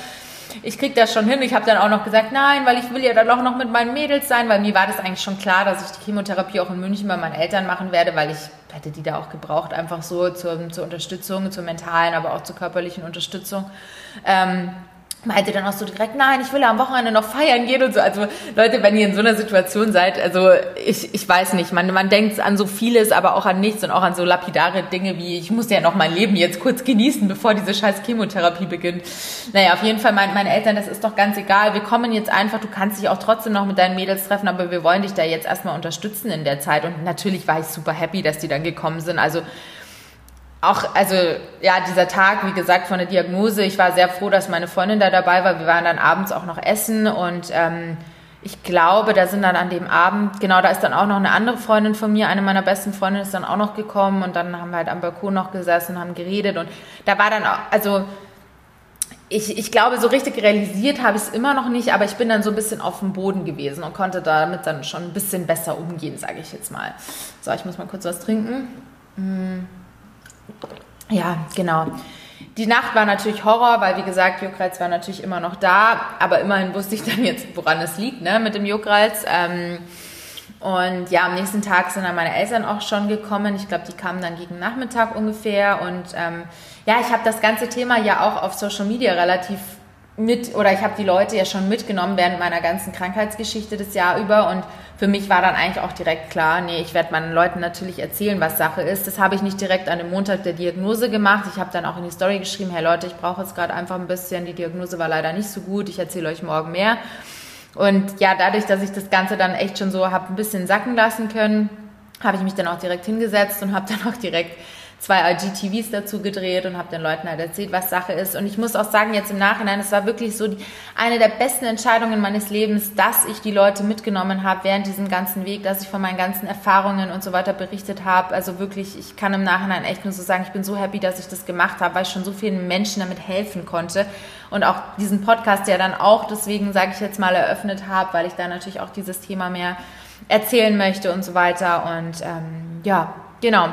ich krieg das schon hin. Ich habe dann auch noch gesagt, nein, weil ich will ja dann auch noch mit meinen Mädels sein, weil mir war das eigentlich schon klar, dass ich die Chemotherapie auch in München bei meinen Eltern machen werde, weil ich hätte die da auch gebraucht, einfach so zur, zur Unterstützung, zur mentalen, aber auch zur körperlichen Unterstützung. Ähm, meinte dann auch so direkt, nein, ich will am Wochenende noch feiern gehen und so. Also Leute, wenn ihr in so einer Situation seid, also ich, ich weiß nicht, man, man denkt an so vieles, aber auch an nichts und auch an so lapidare Dinge wie, ich muss ja noch mein Leben jetzt kurz genießen, bevor diese scheiß Chemotherapie beginnt. Naja, auf jeden Fall meinten meine Eltern, das ist doch ganz egal, wir kommen jetzt einfach, du kannst dich auch trotzdem noch mit deinen Mädels treffen, aber wir wollen dich da jetzt erstmal unterstützen in der Zeit. Und natürlich war ich super happy, dass die dann gekommen sind. Also auch, also ja, dieser Tag, wie gesagt, von der Diagnose, ich war sehr froh, dass meine Freundin da dabei war. Wir waren dann abends auch noch essen und ähm, ich glaube, da sind dann an dem Abend, genau, da ist dann auch noch eine andere Freundin von mir, eine meiner besten Freundinnen ist dann auch noch gekommen und dann haben wir halt am Balkon noch gesessen, haben geredet und da war dann auch, also ich, ich glaube, so richtig realisiert habe ich es immer noch nicht, aber ich bin dann so ein bisschen auf dem Boden gewesen und konnte damit dann schon ein bisschen besser umgehen, sage ich jetzt mal. So, ich muss mal kurz was trinken. Hm. Ja, genau. Die Nacht war natürlich Horror, weil wie gesagt, Juckreiz war natürlich immer noch da, aber immerhin wusste ich dann jetzt, woran es liegt, ne, mit dem Juckreiz. Ähm, und ja, am nächsten Tag sind dann meine Eltern auch schon gekommen. Ich glaube, die kamen dann gegen Nachmittag ungefähr. Und ähm, ja, ich habe das ganze Thema ja auch auf Social Media relativ mit, oder ich habe die Leute ja schon mitgenommen während meiner ganzen Krankheitsgeschichte das Jahr über. Und für mich war dann eigentlich auch direkt klar, nee, ich werde meinen Leuten natürlich erzählen, was Sache ist. Das habe ich nicht direkt an dem Montag der Diagnose gemacht. Ich habe dann auch in die Story geschrieben, hey Leute, ich brauche jetzt gerade einfach ein bisschen, die Diagnose war leider nicht so gut, ich erzähle euch morgen mehr. Und ja, dadurch, dass ich das Ganze dann echt schon so habe ein bisschen sacken lassen können, habe ich mich dann auch direkt hingesetzt und habe dann auch direkt zwei IGTVs dazu gedreht und habe den Leuten halt erzählt, was Sache ist. Und ich muss auch sagen, jetzt im Nachhinein, es war wirklich so die, eine der besten Entscheidungen meines Lebens, dass ich die Leute mitgenommen habe während diesem ganzen Weg, dass ich von meinen ganzen Erfahrungen und so weiter berichtet habe. Also wirklich, ich kann im Nachhinein echt nur so sagen, ich bin so happy, dass ich das gemacht habe, weil ich schon so vielen Menschen damit helfen konnte. Und auch diesen Podcast ja dann auch, deswegen sage ich jetzt mal, eröffnet habe, weil ich da natürlich auch dieses Thema mehr erzählen möchte und so weiter. Und ähm, ja, genau.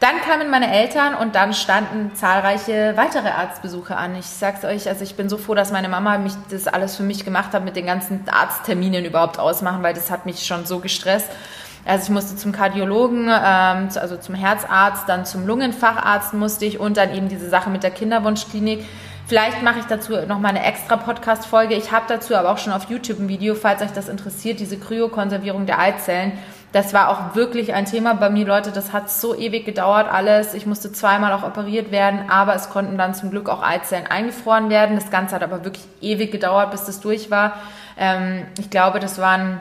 Dann kamen meine Eltern und dann standen zahlreiche weitere Arztbesuche an. Ich sag's euch, also ich bin so froh, dass meine Mama mich das alles für mich gemacht hat, mit den ganzen Arztterminen überhaupt ausmachen, weil das hat mich schon so gestresst. Also ich musste zum Kardiologen, ähm, also zum Herzarzt, dann zum Lungenfacharzt musste ich und dann eben diese Sache mit der Kinderwunschklinik. Vielleicht mache ich dazu nochmal eine extra Podcast-Folge. Ich habe dazu aber auch schon auf YouTube ein Video, falls euch das interessiert, diese Kryokonservierung der Eizellen das war auch wirklich ein Thema bei mir, Leute. Das hat so ewig gedauert, alles. Ich musste zweimal auch operiert werden, aber es konnten dann zum Glück auch Eizellen eingefroren werden. Das Ganze hat aber wirklich ewig gedauert, bis das durch war. Ähm, ich glaube, das waren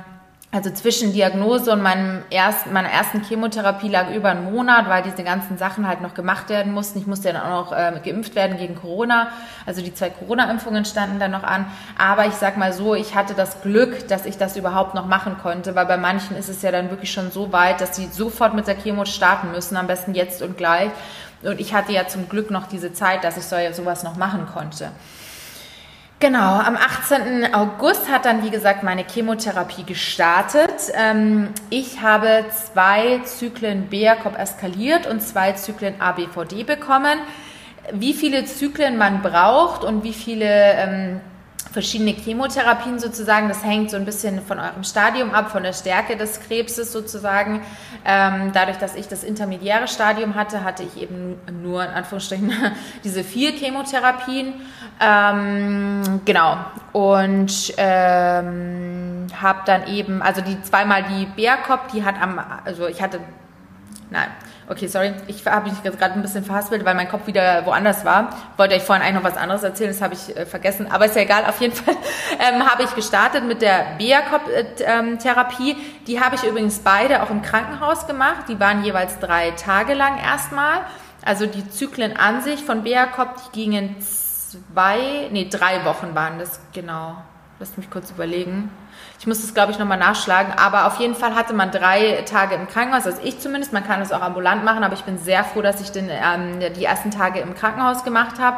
also zwischen Diagnose und meinem ersten, meiner ersten Chemotherapie lag über einen Monat, weil diese ganzen Sachen halt noch gemacht werden mussten. Ich musste dann auch noch äh, geimpft werden gegen Corona. Also die zwei Corona-Impfungen standen dann noch an. Aber ich sag mal so, ich hatte das Glück, dass ich das überhaupt noch machen konnte, weil bei manchen ist es ja dann wirklich schon so weit, dass sie sofort mit der Chemo starten müssen, am besten jetzt und gleich. Und ich hatte ja zum Glück noch diese Zeit, dass ich so, sowas noch machen konnte. Genau, am 18. August hat dann, wie gesagt, meine Chemotherapie gestartet. Ähm, ich habe zwei Zyklen BACOP eskaliert und zwei Zyklen ABVD bekommen. Wie viele Zyklen man braucht und wie viele ähm, verschiedene Chemotherapien sozusagen. Das hängt so ein bisschen von eurem Stadium ab, von der Stärke des Krebses sozusagen. Ähm, dadurch, dass ich das intermediäre Stadium hatte, hatte ich eben nur in Anführungsstrichen diese vier Chemotherapien. Ähm, genau. Und ähm, habe dann eben, also die zweimal die BACOP, die hat am, also ich hatte, nein, Okay, sorry, ich habe mich gerade ein bisschen verhaspelt, weil mein Kopf wieder woanders war. Wollte euch vorhin eigentlich noch was anderes erzählen, das habe ich äh, vergessen, aber ist ja egal. Auf jeden Fall ähm, habe ich gestartet mit der BIACOP-Therapie. Die habe ich übrigens beide auch im Krankenhaus gemacht. Die waren jeweils drei Tage lang erstmal. Also die Zyklen an sich von BIACOP, die gingen zwei, nee, drei Wochen waren das, genau. Lasst mich kurz überlegen. Ich muss das, glaube ich, nochmal nachschlagen. Aber auf jeden Fall hatte man drei Tage im Krankenhaus, also ich zumindest. Man kann es auch ambulant machen, aber ich bin sehr froh, dass ich den, ähm, die ersten Tage im Krankenhaus gemacht habe.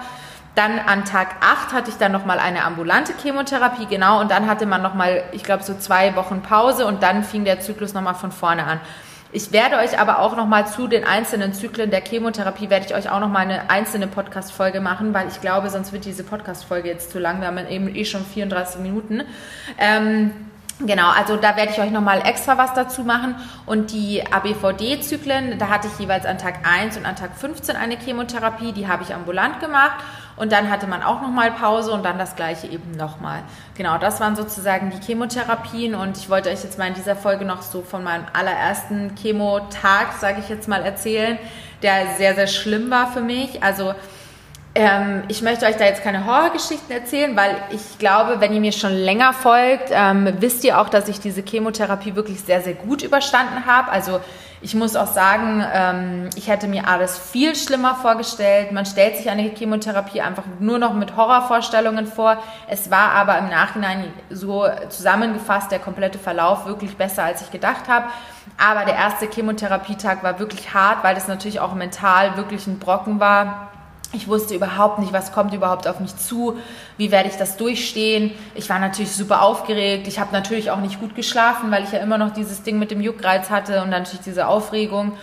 Dann an Tag 8 hatte ich dann nochmal eine ambulante Chemotherapie, genau. Und dann hatte man nochmal, ich glaube, so zwei Wochen Pause und dann fing der Zyklus nochmal von vorne an. Ich werde euch aber auch nochmal zu den einzelnen Zyklen der Chemotherapie, werde ich euch auch nochmal eine einzelne Podcast-Folge machen, weil ich glaube, sonst wird diese Podcast-Folge jetzt zu lang. Wir haben eben eh schon 34 Minuten. Ähm, Genau, also da werde ich euch nochmal extra was dazu machen. Und die ABVD-Zyklen, da hatte ich jeweils an Tag 1 und an Tag 15 eine Chemotherapie, die habe ich ambulant gemacht. Und dann hatte man auch nochmal Pause und dann das gleiche eben nochmal. Genau, das waren sozusagen die Chemotherapien. Und ich wollte euch jetzt mal in dieser Folge noch so von meinem allerersten Chemotag, sage ich jetzt mal, erzählen, der sehr, sehr schlimm war für mich. Also ähm, ich möchte euch da jetzt keine Horrorgeschichten erzählen, weil ich glaube, wenn ihr mir schon länger folgt, ähm, wisst ihr auch, dass ich diese Chemotherapie wirklich sehr, sehr gut überstanden habe. Also ich muss auch sagen, ähm, ich hätte mir alles viel schlimmer vorgestellt. Man stellt sich eine Chemotherapie einfach nur noch mit Horrorvorstellungen vor. Es war aber im Nachhinein so zusammengefasst der komplette Verlauf wirklich besser, als ich gedacht habe. Aber der erste Chemotherapietag war wirklich hart, weil das natürlich auch mental wirklich ein Brocken war ich wusste überhaupt nicht, was kommt überhaupt auf mich zu, wie werde ich das durchstehen. Ich war natürlich super aufgeregt. Ich habe natürlich auch nicht gut geschlafen, weil ich ja immer noch dieses Ding mit dem Juckreiz hatte und dann natürlich diese Aufregung.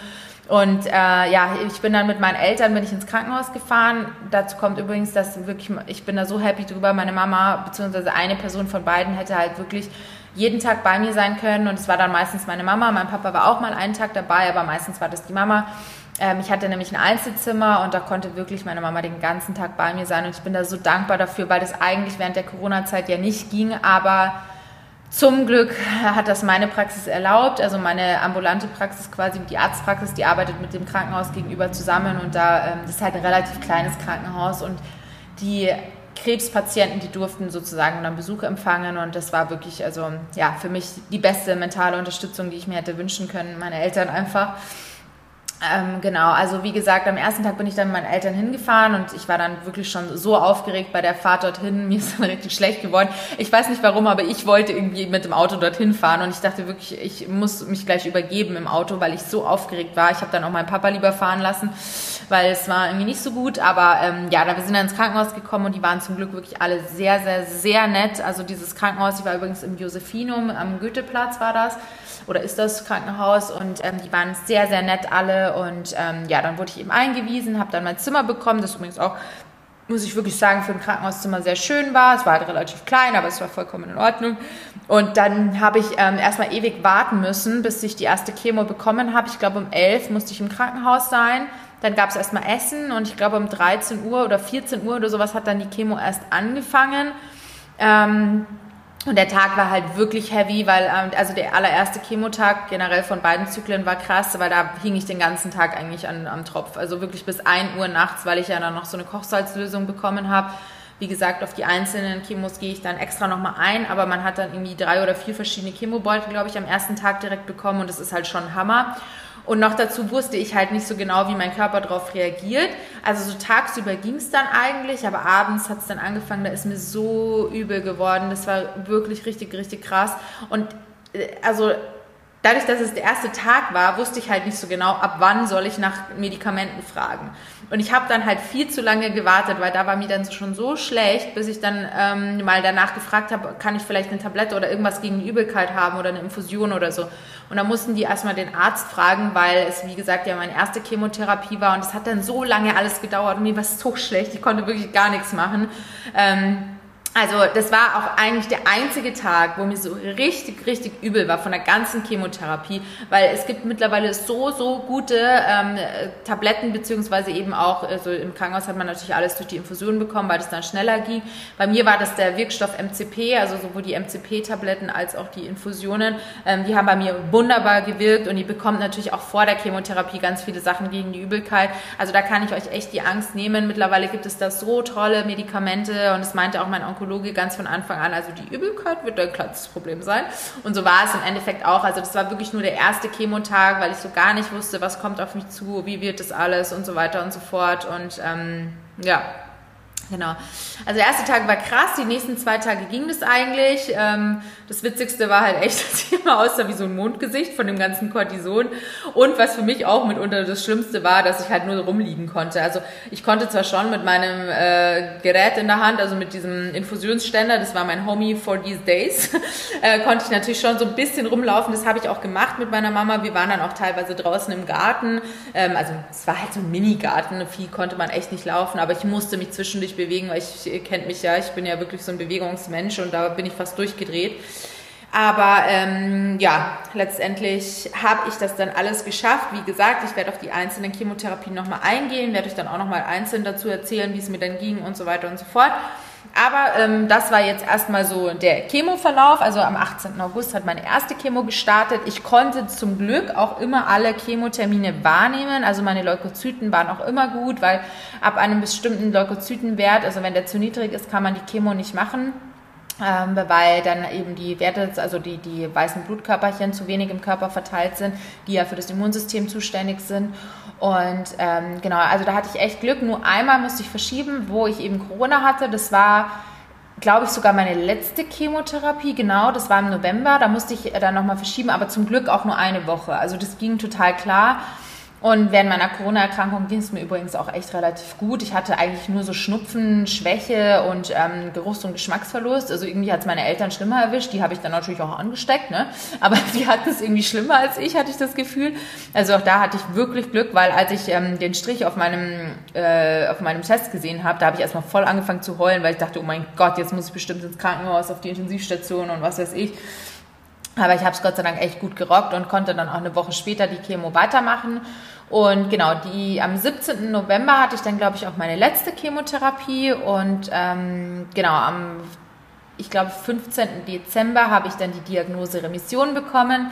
Und äh, ja, ich bin dann mit meinen Eltern bin ich ins Krankenhaus gefahren. Dazu kommt übrigens, dass wirklich ich bin da so happy drüber. Meine Mama beziehungsweise eine Person von beiden hätte halt wirklich jeden Tag bei mir sein können und es war dann meistens meine Mama. Mein Papa war auch mal einen Tag dabei, aber meistens war das die Mama. Ähm, ich hatte nämlich ein Einzelzimmer und da konnte wirklich meine Mama den ganzen Tag bei mir sein. Und ich bin da so dankbar dafür, weil das eigentlich während der Corona-Zeit ja nicht ging, aber zum Glück hat das meine Praxis erlaubt, also meine ambulante Praxis quasi, die Arztpraxis, die arbeitet mit dem Krankenhaus gegenüber zusammen. Und da, ähm, das ist halt ein relativ kleines Krankenhaus. Und die Krebspatienten, die durften sozusagen dann Besuch empfangen. Und das war wirklich, also ja, für mich die beste mentale Unterstützung, die ich mir hätte wünschen können, meine Eltern einfach. Ähm, genau, also wie gesagt, am ersten Tag bin ich dann mit meinen Eltern hingefahren und ich war dann wirklich schon so aufgeregt bei der Fahrt dorthin. Mir ist dann richtig schlecht geworden. Ich weiß nicht warum, aber ich wollte irgendwie mit dem Auto dorthin fahren und ich dachte wirklich, ich muss mich gleich übergeben im Auto, weil ich so aufgeregt war. Ich habe dann auch meinen Papa lieber fahren lassen, weil es war irgendwie nicht so gut. Aber ähm, ja, da wir sind dann ins Krankenhaus gekommen und die waren zum Glück wirklich alle sehr, sehr, sehr nett. Also dieses Krankenhaus, ich war übrigens im Josephinum am Goetheplatz war das oder ist das Krankenhaus und ähm, die waren sehr, sehr nett alle und ähm, ja, dann wurde ich eben eingewiesen, habe dann mein Zimmer bekommen, das übrigens auch muss ich wirklich sagen, für ein Krankenhauszimmer sehr schön war. Es war halt relativ klein, aber es war vollkommen in Ordnung. Und dann habe ich ähm, erstmal ewig warten müssen, bis ich die erste Chemo bekommen habe. Ich glaube, um 11 musste ich im Krankenhaus sein. Dann gab es erstmal Essen und ich glaube, um 13 Uhr oder 14 Uhr oder sowas hat dann die Chemo erst angefangen. Ähm, und der Tag war halt wirklich heavy, weil ähm, also der allererste Chemotag generell von beiden Zyklen war krass, weil da hing ich den ganzen Tag eigentlich an, am Tropf. Also wirklich bis 1 Uhr nachts, weil ich ja dann noch so eine Kochsalzlösung bekommen habe Wie gesagt, auf die einzelnen Chemos gehe ich dann extra nochmal ein, aber man hat dann irgendwie drei oder vier verschiedene Chemobeutel, glaube ich, am ersten Tag direkt bekommen und das ist halt schon Hammer. Und noch dazu wusste ich halt nicht so genau, wie mein Körper darauf reagiert. Also so tagsüber ging es dann eigentlich, aber abends hat es dann angefangen, da ist mir so übel geworden. Das war wirklich richtig, richtig krass. Und äh, also dadurch, dass es der erste Tag war, wusste ich halt nicht so genau, ab wann soll ich nach Medikamenten fragen. Und ich habe dann halt viel zu lange gewartet, weil da war mir dann schon so schlecht, bis ich dann ähm, mal danach gefragt habe, kann ich vielleicht eine Tablette oder irgendwas gegen Übelkeit haben oder eine Infusion oder so. Und da mussten die erstmal den Arzt fragen, weil es, wie gesagt, ja meine erste Chemotherapie war und es hat dann so lange alles gedauert und mir war es so schlecht, ich konnte wirklich gar nichts machen. Ähm, also das war auch eigentlich der einzige Tag, wo mir so richtig, richtig übel war von der ganzen Chemotherapie, weil es gibt mittlerweile so, so gute ähm, Tabletten, beziehungsweise eben auch, also im Krankenhaus hat man natürlich alles durch die Infusion bekommen, weil das dann schneller ging. Bei mir war das der Wirkstoff MCP, also sowohl die MCP-Tabletten als auch die Infusionen. Ähm, die haben bei mir wunderbar gewirkt und ihr bekommt natürlich auch vor der Chemotherapie ganz viele Sachen gegen die Übelkeit. Also da kann ich euch echt die Angst nehmen. Mittlerweile gibt es da so tolle Medikamente und es meinte auch mein Onkel Onkologe ganz von Anfang an, also die Übelkeit wird ein kleines Problem sein. Und so war es im Endeffekt auch. Also das war wirklich nur der erste Chemotag, weil ich so gar nicht wusste, was kommt auf mich zu, wie wird das alles und so weiter und so fort. Und ähm, ja, Genau. Also der erste Tag war krass, die nächsten zwei Tage ging das eigentlich. Ähm, das Witzigste war halt echt, dass ich immer aussah wie so ein Mondgesicht von dem ganzen Cortison. Und was für mich auch mitunter das Schlimmste war, dass ich halt nur rumliegen konnte. Also ich konnte zwar schon mit meinem äh, Gerät in der Hand, also mit diesem Infusionsständer, das war mein Homie for these days, äh, konnte ich natürlich schon so ein bisschen rumlaufen. Das habe ich auch gemacht mit meiner Mama. Wir waren dann auch teilweise draußen im Garten. Ähm, also es war halt so ein Minigarten. Viel konnte man echt nicht laufen, aber ich musste mich zwischendurch bewegen, weil ich, ihr kennt mich ja, ich bin ja wirklich so ein Bewegungsmensch und da bin ich fast durchgedreht. Aber ähm, ja, letztendlich habe ich das dann alles geschafft. Wie gesagt, ich werde auf die einzelnen Chemotherapien nochmal eingehen, werde euch dann auch nochmal einzeln dazu erzählen, wie es mir dann ging und so weiter und so fort. Aber ähm, das war jetzt erstmal so der Chemoverlauf. Also am 18. August hat meine erste Chemo gestartet. Ich konnte zum Glück auch immer alle Chemotermine wahrnehmen. Also meine Leukozyten waren auch immer gut, weil ab einem bestimmten Leukozytenwert, also wenn der zu niedrig ist, kann man die Chemo nicht machen. Ähm, weil dann eben die Werte, also die, die weißen Blutkörperchen zu wenig im Körper verteilt sind, die ja für das Immunsystem zuständig sind. Und ähm, genau, also da hatte ich echt Glück. Nur einmal musste ich verschieben, wo ich eben Corona hatte. Das war, glaube ich, sogar meine letzte Chemotherapie. Genau, das war im November. Da musste ich dann nochmal verschieben, aber zum Glück auch nur eine Woche. Also das ging total klar. Und während meiner Corona-Erkrankung ging es mir übrigens auch echt relativ gut. Ich hatte eigentlich nur so Schnupfen, Schwäche und ähm, Geruchs- und Geschmacksverlust. Also irgendwie hat es meine Eltern schlimmer erwischt. Die habe ich dann natürlich auch angesteckt, ne? Aber sie hatten es irgendwie schlimmer als ich, hatte ich das Gefühl. Also auch da hatte ich wirklich Glück, weil als ich ähm, den Strich auf meinem, äh, auf meinem Test gesehen habe, da habe ich erstmal voll angefangen zu heulen, weil ich dachte, oh mein Gott, jetzt muss ich bestimmt ins Krankenhaus, auf die Intensivstation und was weiß ich. Aber ich habe es Gott sei Dank echt gut gerockt und konnte dann auch eine Woche später die Chemo weitermachen. Und genau, die am 17. November hatte ich dann, glaube ich, auch meine letzte Chemotherapie. Und ähm, genau, am, ich glaube, 15. Dezember habe ich dann die Diagnose Remission bekommen.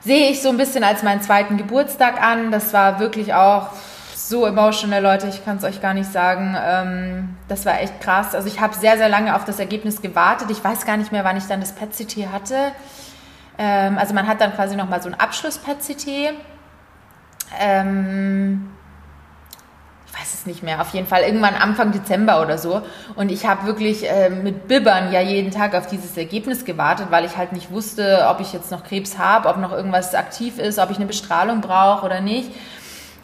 Sehe ich so ein bisschen als meinen zweiten Geburtstag an. Das war wirklich auch so emotional, Leute, ich kann es euch gar nicht sagen. Ähm, das war echt krass. Also ich habe sehr, sehr lange auf das Ergebnis gewartet. Ich weiß gar nicht mehr, wann ich dann das PET-CT hatte. Ähm, also man hat dann quasi nochmal so ein Abschluss-PET-CT. Ähm, ich weiß es nicht mehr, auf jeden Fall irgendwann Anfang Dezember oder so. Und ich habe wirklich äh, mit Bibbern ja jeden Tag auf dieses Ergebnis gewartet, weil ich halt nicht wusste, ob ich jetzt noch Krebs habe, ob noch irgendwas aktiv ist, ob ich eine Bestrahlung brauche oder nicht.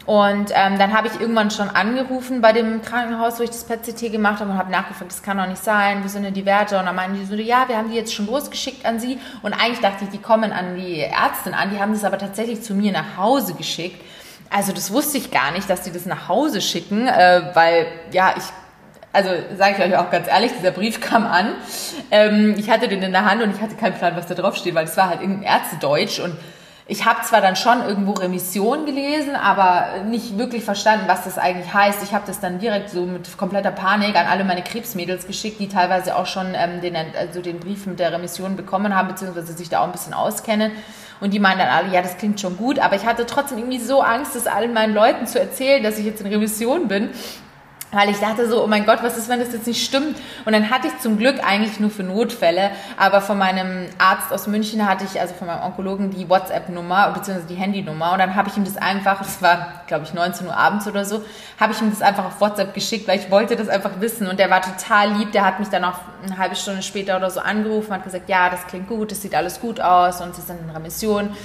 Und ähm, dann habe ich irgendwann schon angerufen bei dem Krankenhaus, wo ich das PET-CT gemacht habe und habe nachgefragt, das kann doch nicht sein, wie sind denn die Werte? Und dann meinen die so, ja, wir haben die jetzt schon losgeschickt an Sie. Und eigentlich dachte ich, die kommen an die Ärztin an, die haben das aber tatsächlich zu mir nach Hause geschickt. Also das wusste ich gar nicht, dass die das nach Hause schicken, äh, weil ja, ich also sage ich euch auch ganz ehrlich, dieser Brief kam an. Ähm, ich hatte den in der Hand und ich hatte keinen Plan, was da drauf steht, weil es war halt irgendein Ärztedeutsch und ich habe zwar dann schon irgendwo Remission gelesen, aber nicht wirklich verstanden, was das eigentlich heißt. Ich habe das dann direkt so mit kompletter Panik an alle meine Krebsmädels geschickt, die teilweise auch schon ähm, den, also den Brief mit der Remission bekommen haben, beziehungsweise sich da auch ein bisschen auskennen. Und die meinen dann alle, ja, das klingt schon gut, aber ich hatte trotzdem irgendwie so Angst, das allen meinen Leuten zu erzählen, dass ich jetzt in Remission bin. Weil ich dachte so, oh mein Gott, was ist, wenn das jetzt nicht stimmt? Und dann hatte ich zum Glück eigentlich nur für Notfälle, aber von meinem Arzt aus München hatte ich, also von meinem Onkologen, die WhatsApp-Nummer, beziehungsweise die Handynummer. Und dann habe ich ihm das einfach, das war, glaube ich, 19 Uhr abends oder so, habe ich ihm das einfach auf WhatsApp geschickt, weil ich wollte das einfach wissen. Und der war total lieb, der hat mich dann auch eine halbe Stunde später oder so angerufen, hat gesagt, ja, das klingt gut, das sieht alles gut aus und sie sind in Remission.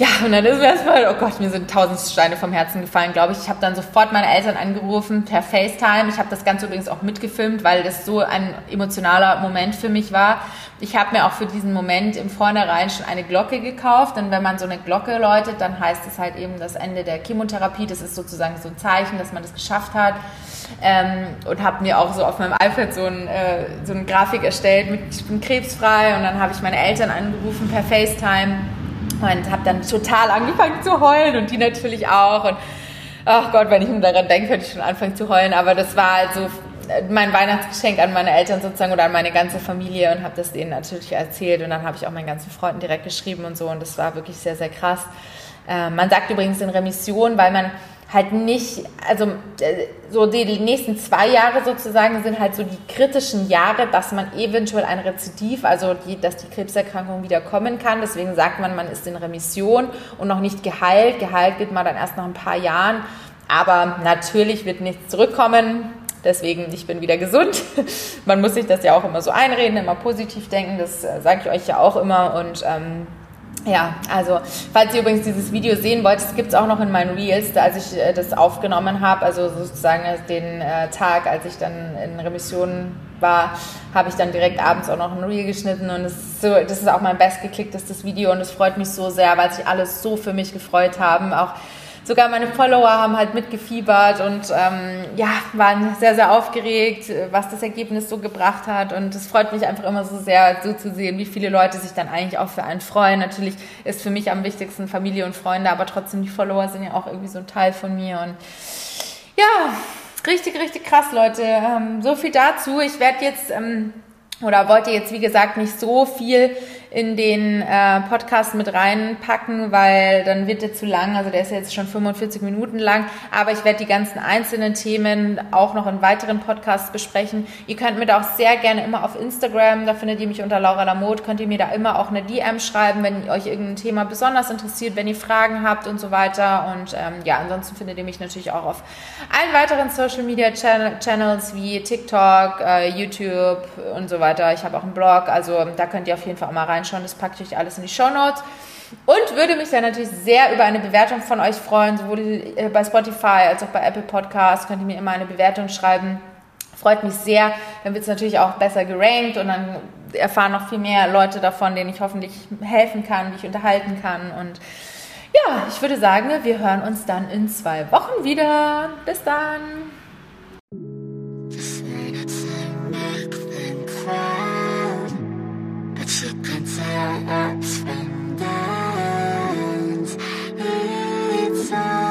Ja, und dann ist mir erstmal, oh Gott, mir sind tausend Steine vom Herzen gefallen, glaube ich. Ich habe dann sofort meine Eltern angerufen per FaceTime. Ich habe das Ganze übrigens auch mitgefilmt, weil das so ein emotionaler Moment für mich war. Ich habe mir auch für diesen Moment im Vornherein schon eine Glocke gekauft. Und wenn man so eine Glocke läutet, dann heißt es halt eben das Ende der Chemotherapie. Das ist sozusagen so ein Zeichen, dass man das geschafft hat. Ähm, und habe mir auch so auf meinem iPad so, ein, äh, so eine Grafik erstellt mit ich bin krebsfrei. Und dann habe ich meine Eltern angerufen per FaceTime und habe dann total angefangen zu heulen und die natürlich auch. Und ach Gott, wenn ich nur daran denke, könnte ich schon anfangen zu heulen. Aber das war halt so mein Weihnachtsgeschenk an meine Eltern sozusagen oder an meine ganze Familie und habe das denen natürlich erzählt. Und dann habe ich auch meinen ganzen Freunden direkt geschrieben und so. Und das war wirklich sehr, sehr krass. Äh, man sagt übrigens in Remission, weil man halt nicht, also äh, so die, die, nächsten zwei Jahre sozusagen sind halt so die kritischen Jahre, dass man eventuell ein Rezidiv, also die, dass die Krebserkrankung wieder kommen kann. Deswegen sagt man, man ist in Remission und noch nicht geheilt. Geheilt wird man dann erst nach ein paar Jahren. Aber natürlich wird nichts zurückkommen. Deswegen, ich bin wieder gesund. Man muss sich das ja auch immer so einreden, immer positiv denken. Das äh, sage ich euch ja auch immer. Und ähm, ja, also falls ihr übrigens dieses Video sehen wollt, es gibt es auch noch in meinen Reels, als ich äh, das aufgenommen habe, also sozusagen den äh, Tag, als ich dann in Remission war, habe ich dann direkt abends auch noch ein Reel geschnitten und das ist, so, das ist auch mein bestgeklicktestes Video und es freut mich so sehr, weil sich alles so für mich gefreut haben, auch sogar meine Follower haben halt mitgefiebert und ähm, ja, waren sehr, sehr aufgeregt, was das Ergebnis so gebracht hat. Und es freut mich einfach immer so sehr, so zu sehen, wie viele Leute sich dann eigentlich auch für einen freuen. Natürlich ist für mich am wichtigsten Familie und Freunde, aber trotzdem die Follower sind ja auch irgendwie so ein Teil von mir. Und ja, richtig, richtig krass, Leute. Ähm, so viel dazu. Ich werde jetzt ähm, oder wollte jetzt, wie gesagt, nicht so viel in den äh, Podcast mit reinpacken, weil dann wird der zu lang. Also der ist jetzt schon 45 Minuten lang. Aber ich werde die ganzen einzelnen Themen auch noch in weiteren Podcasts besprechen. Ihr könnt mir da auch sehr gerne immer auf Instagram, da findet ihr mich unter Laura Lamotte, könnt ihr mir da immer auch eine DM schreiben, wenn euch irgendein Thema besonders interessiert, wenn ihr Fragen habt und so weiter. Und ähm, ja, ansonsten findet ihr mich natürlich auch auf allen weiteren Social Media Channels wie TikTok, äh, YouTube und so weiter. Ich habe auch einen Blog, also da könnt ihr auf jeden Fall auch mal rein reinschauen. Das packe ich euch alles in die Show Notes. Und würde mich dann natürlich sehr über eine Bewertung von euch freuen, sowohl äh, bei Spotify als auch bei Apple Podcasts. Könnt ihr mir immer eine Bewertung schreiben. Freut mich sehr. Dann wird es natürlich auch besser gerankt und dann erfahren noch viel mehr Leute davon, denen ich hoffentlich helfen kann, wie ich unterhalten kann. Und ja, ich würde sagen, wir hören uns dann in zwei Wochen wieder. Bis dann. that spend. It's all